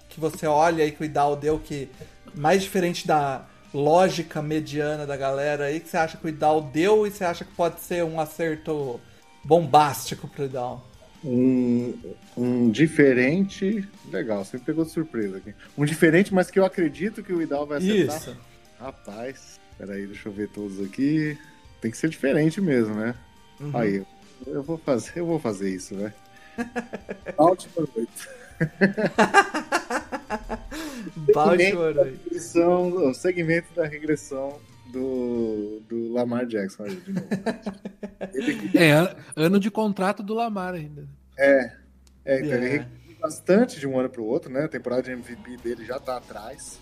que você olha aí que o Idal deu, que mais diferente da lógica mediana da galera aí, que você acha que o Idal deu e você acha que pode ser um acerto bombástico pro Idal? Um, um diferente. Legal, você me pegou de surpresa aqui. Um diferente, mas que eu acredito que o Idal vai acertar. Isso. Rapaz, peraí, deixa eu ver todos aqui. Tem que ser diferente mesmo, né? Uhum. Aí, eu vou fazer, eu vou fazer isso, né? Baltimore 8. Baltimore. aí. Regressão, o segmento da regressão do, do Lamar Jackson. Aí, de novo. Ele, É, an- ano de contrato do Lamar ainda. é, é, então É. ele regrediu bastante de um ano para o outro, né? A temporada de MVP dele já tá atrás.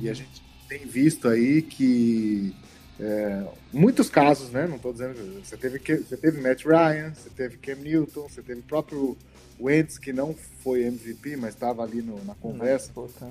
E a gente tem visto aí que é, muitos casos, né? Não tô dizendo. Você teve, você teve Matt Ryan, você teve Cam Newton, você teve o próprio Wentz, que não foi MVP, mas estava ali no- na conversa. Puta.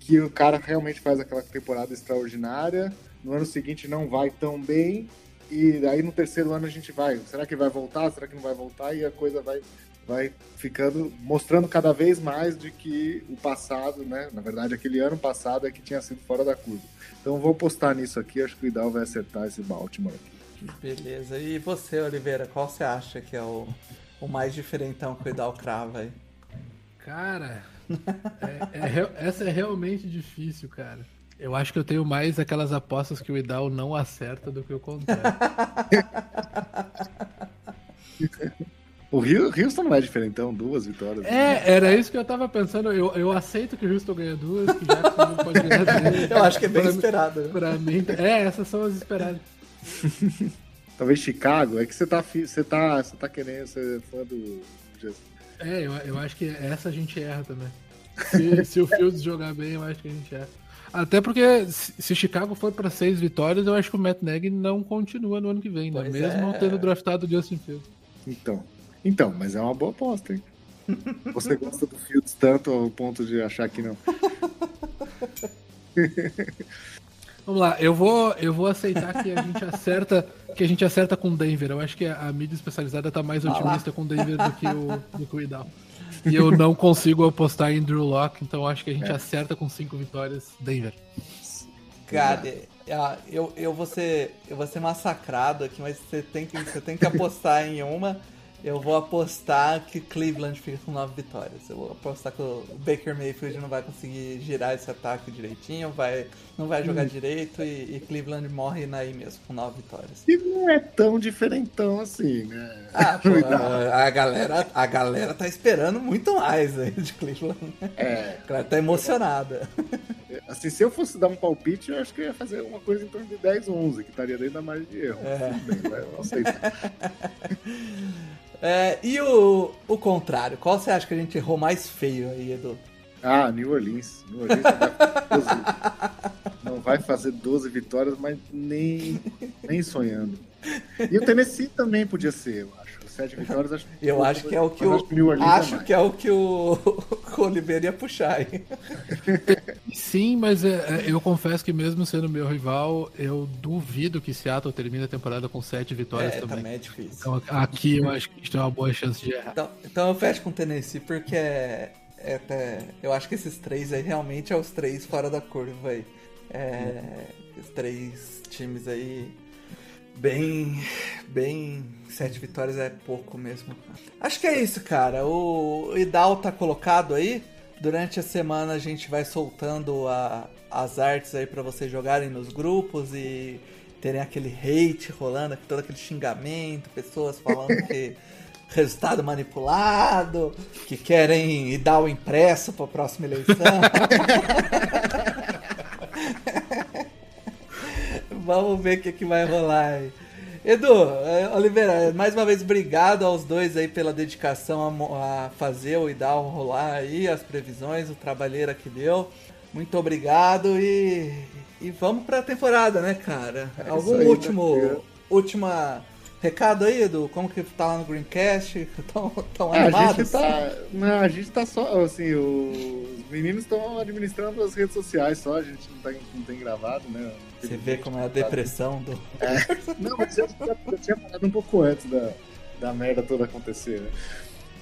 que o cara realmente faz aquela temporada extraordinária, no ano seguinte não vai tão bem, e aí no terceiro ano a gente vai, será que vai voltar, será que não vai voltar, e a coisa vai, vai ficando, mostrando cada vez mais de que o passado, né, na verdade aquele ano passado é que tinha sido fora da curva. Então eu vou postar nisso aqui, acho que o Idal vai acertar esse Baltimore aqui. Beleza. E você, Oliveira, qual você acha que é o, o mais diferentão que o Idal crava aí? Cara, é- é essa é realmente difícil, cara. Eu acho que eu tenho mais aquelas apostas que o Idal não acerta do que o contrário. O Rio- Houston não é diferentão, duas vitórias. né? É, era isso que eu tava pensando. Eu, eu aceito que o Houston ganha duas, que Jackson não pode ganhar três. Eu acho que é bem Pra mim- esperado. né? Pra mim, é, essas são as esperadas. Talvez Chicago, é que você tá, você tá, você tá querendo ser fã do Jesus. É, eu, eu acho que essa a gente erra também. Se, se o Fields jogar bem, eu acho que a gente erra. Até porque se Chicago for pra seis vitórias, eu acho que o Matt Nagy não continua no ano que vem, né? Pois Mesmo é. tendo draftado o Justin Fields. Então, então, mas é uma boa aposta, hein? Você gosta do Fields tanto ao ponto de achar que não. Vamos lá, eu vou, eu vou aceitar que a gente acerta, que a gente acerta com Denver. Eu acho que a, a mídia especializada tá mais otimista com Denver do que o do que o Idal. E eu não consigo apostar em Drew Locke, então eu acho que a gente acerta com cinco vitórias Denver. Cara, ah, eu, eu, vou ser, eu vou ser massacrado aqui, mas você tem que, você tem que apostar em uma. Eu vou apostar que Cleveland fica com nove vitórias. Eu vou apostar que o Baker Mayfield não vai conseguir girar esse ataque direitinho, vai, não vai jogar direito e, e Cleveland morre naí mesmo, com nove vitórias. E não é tão diferentão assim, né? Ah, pô, a, a galera, a galera tá esperando muito mais aí de Cleveland. É, A galera tá emocionada. assim, se eu fosse dar um palpite, eu acho que eu ia fazer uma coisa em torno de 10, 11, que estaria dentro da margem de erro. É. Bem, vai, eu aceito. É, e o, o contrário, qual você acha que a gente errou mais feio aí, Edu? Ah, New Orleans. New Orleans não vai fazer 12, não vai fazer 12 vitórias, mas nem, nem sonhando. E o Tennessee também podia ser, eu acho. Sete vitórias, acho Eu acho que é o que eu o. acho que é que é o que o, Oliveira ia puxar aí. Sim, mas é, é, eu confesso que mesmo sendo meu rival, eu duvido que Seattle termine a temporada com sete vitórias É, também. também é difícil. Então aqui eu acho que a gente tem uma boa chance de errar. Então, então eu fecho com o Tennessee porque é, é até- eu acho que esses três aí realmente é os três fora da curva aí. É, os três times aí bem, bem sete vitórias é pouco mesmo. Acho que é isso, cara. O Idal tá colocado aí. Durante a semana a gente vai soltando a- as artes aí pra vocês jogarem nos grupos e terem aquele hate rolando, todo aquele xingamento, pessoas falando que resultado manipulado, que querem ir dar o impresso pra próxima eleição. Vamos ver o que, que vai rolar aí. Edu, é, Oliveira, mais uma vez obrigado aos dois aí pela dedicação a, a fazer o Idal rolar aí, as previsões, o trabalheira que deu. Muito obrigado e, e vamos pra temporada, né, cara? É Algum aí, último, né? última recado aí, Edu? Como que tá lá no Greencast? Tão, tão é, animados? A gente tá, não, a gente tá só, assim, os meninos estão administrando as redes sociais só, a gente não, tá, não tem gravado, né? Você vê como é a depressão do... É. Não, mas eu, eu tinha falado um pouco antes da, da merda toda acontecer, né?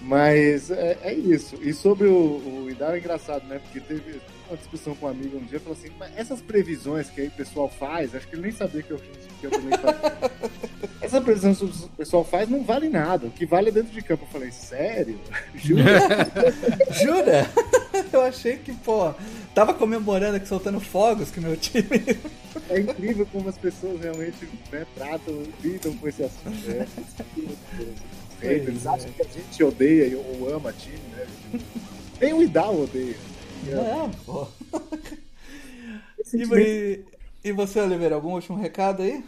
Mas é, é, isso. E sobre o, o Idar é engraçado, né? Porque teve uma discussão com um amigo um dia falou assim: Mas essas previsões que aí o pessoal faz, acho que ele nem sabia que eu, que eu também fazia. Essa previsão que o pessoal faz não vale nada. O que vale é dentro de campo. Eu falei, sério? Jura? Jura? Eu achei que, pô, tava comemorando aqui, soltando fogos que meu time. É incrível como as pessoas realmente né, tratam, lidam com esse assunto. Né? Eles acham que a gente odeia ou ama time, né? Nem o Idal odeia. É, pô. E, e você, Oliveira, algum último recado aí?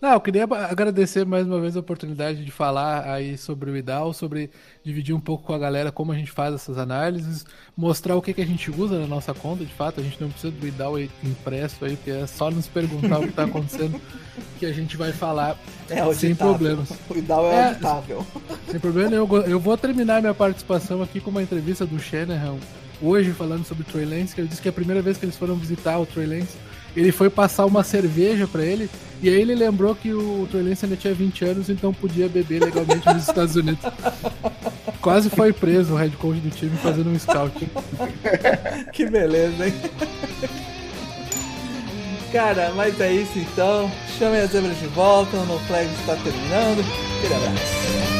Não, eu queria agradecer mais uma vez a oportunidade de falar aí sobre o IDAL, sobre dividir um pouco com a galera como a gente faz essas análises, mostrar o que, que a gente usa na nossa conta, de fato, a gente não precisa do IDAL impresso aí, porque é só nos perguntar o que está acontecendo que a gente vai falar é sem problemas. O IDAL é, é auditável. Sem problema eu, eu vou terminar minha participação aqui com uma entrevista do Shanahan hoje falando sobre o Trey Lance, que ele disse que a primeira vez que eles foram visitar o Trey Lance, ele foi passar uma cerveja para ele, e aí ele lembrou que o Trey Lance ainda tinha 20 anos, então podia beber legalmente nos Estados Unidos. Quase foi preso o head coach do time fazendo um scout. que beleza, hein? Cara, mas é isso então. Chamem as zebras de volta, o No Flag está terminando. Aquele abraço.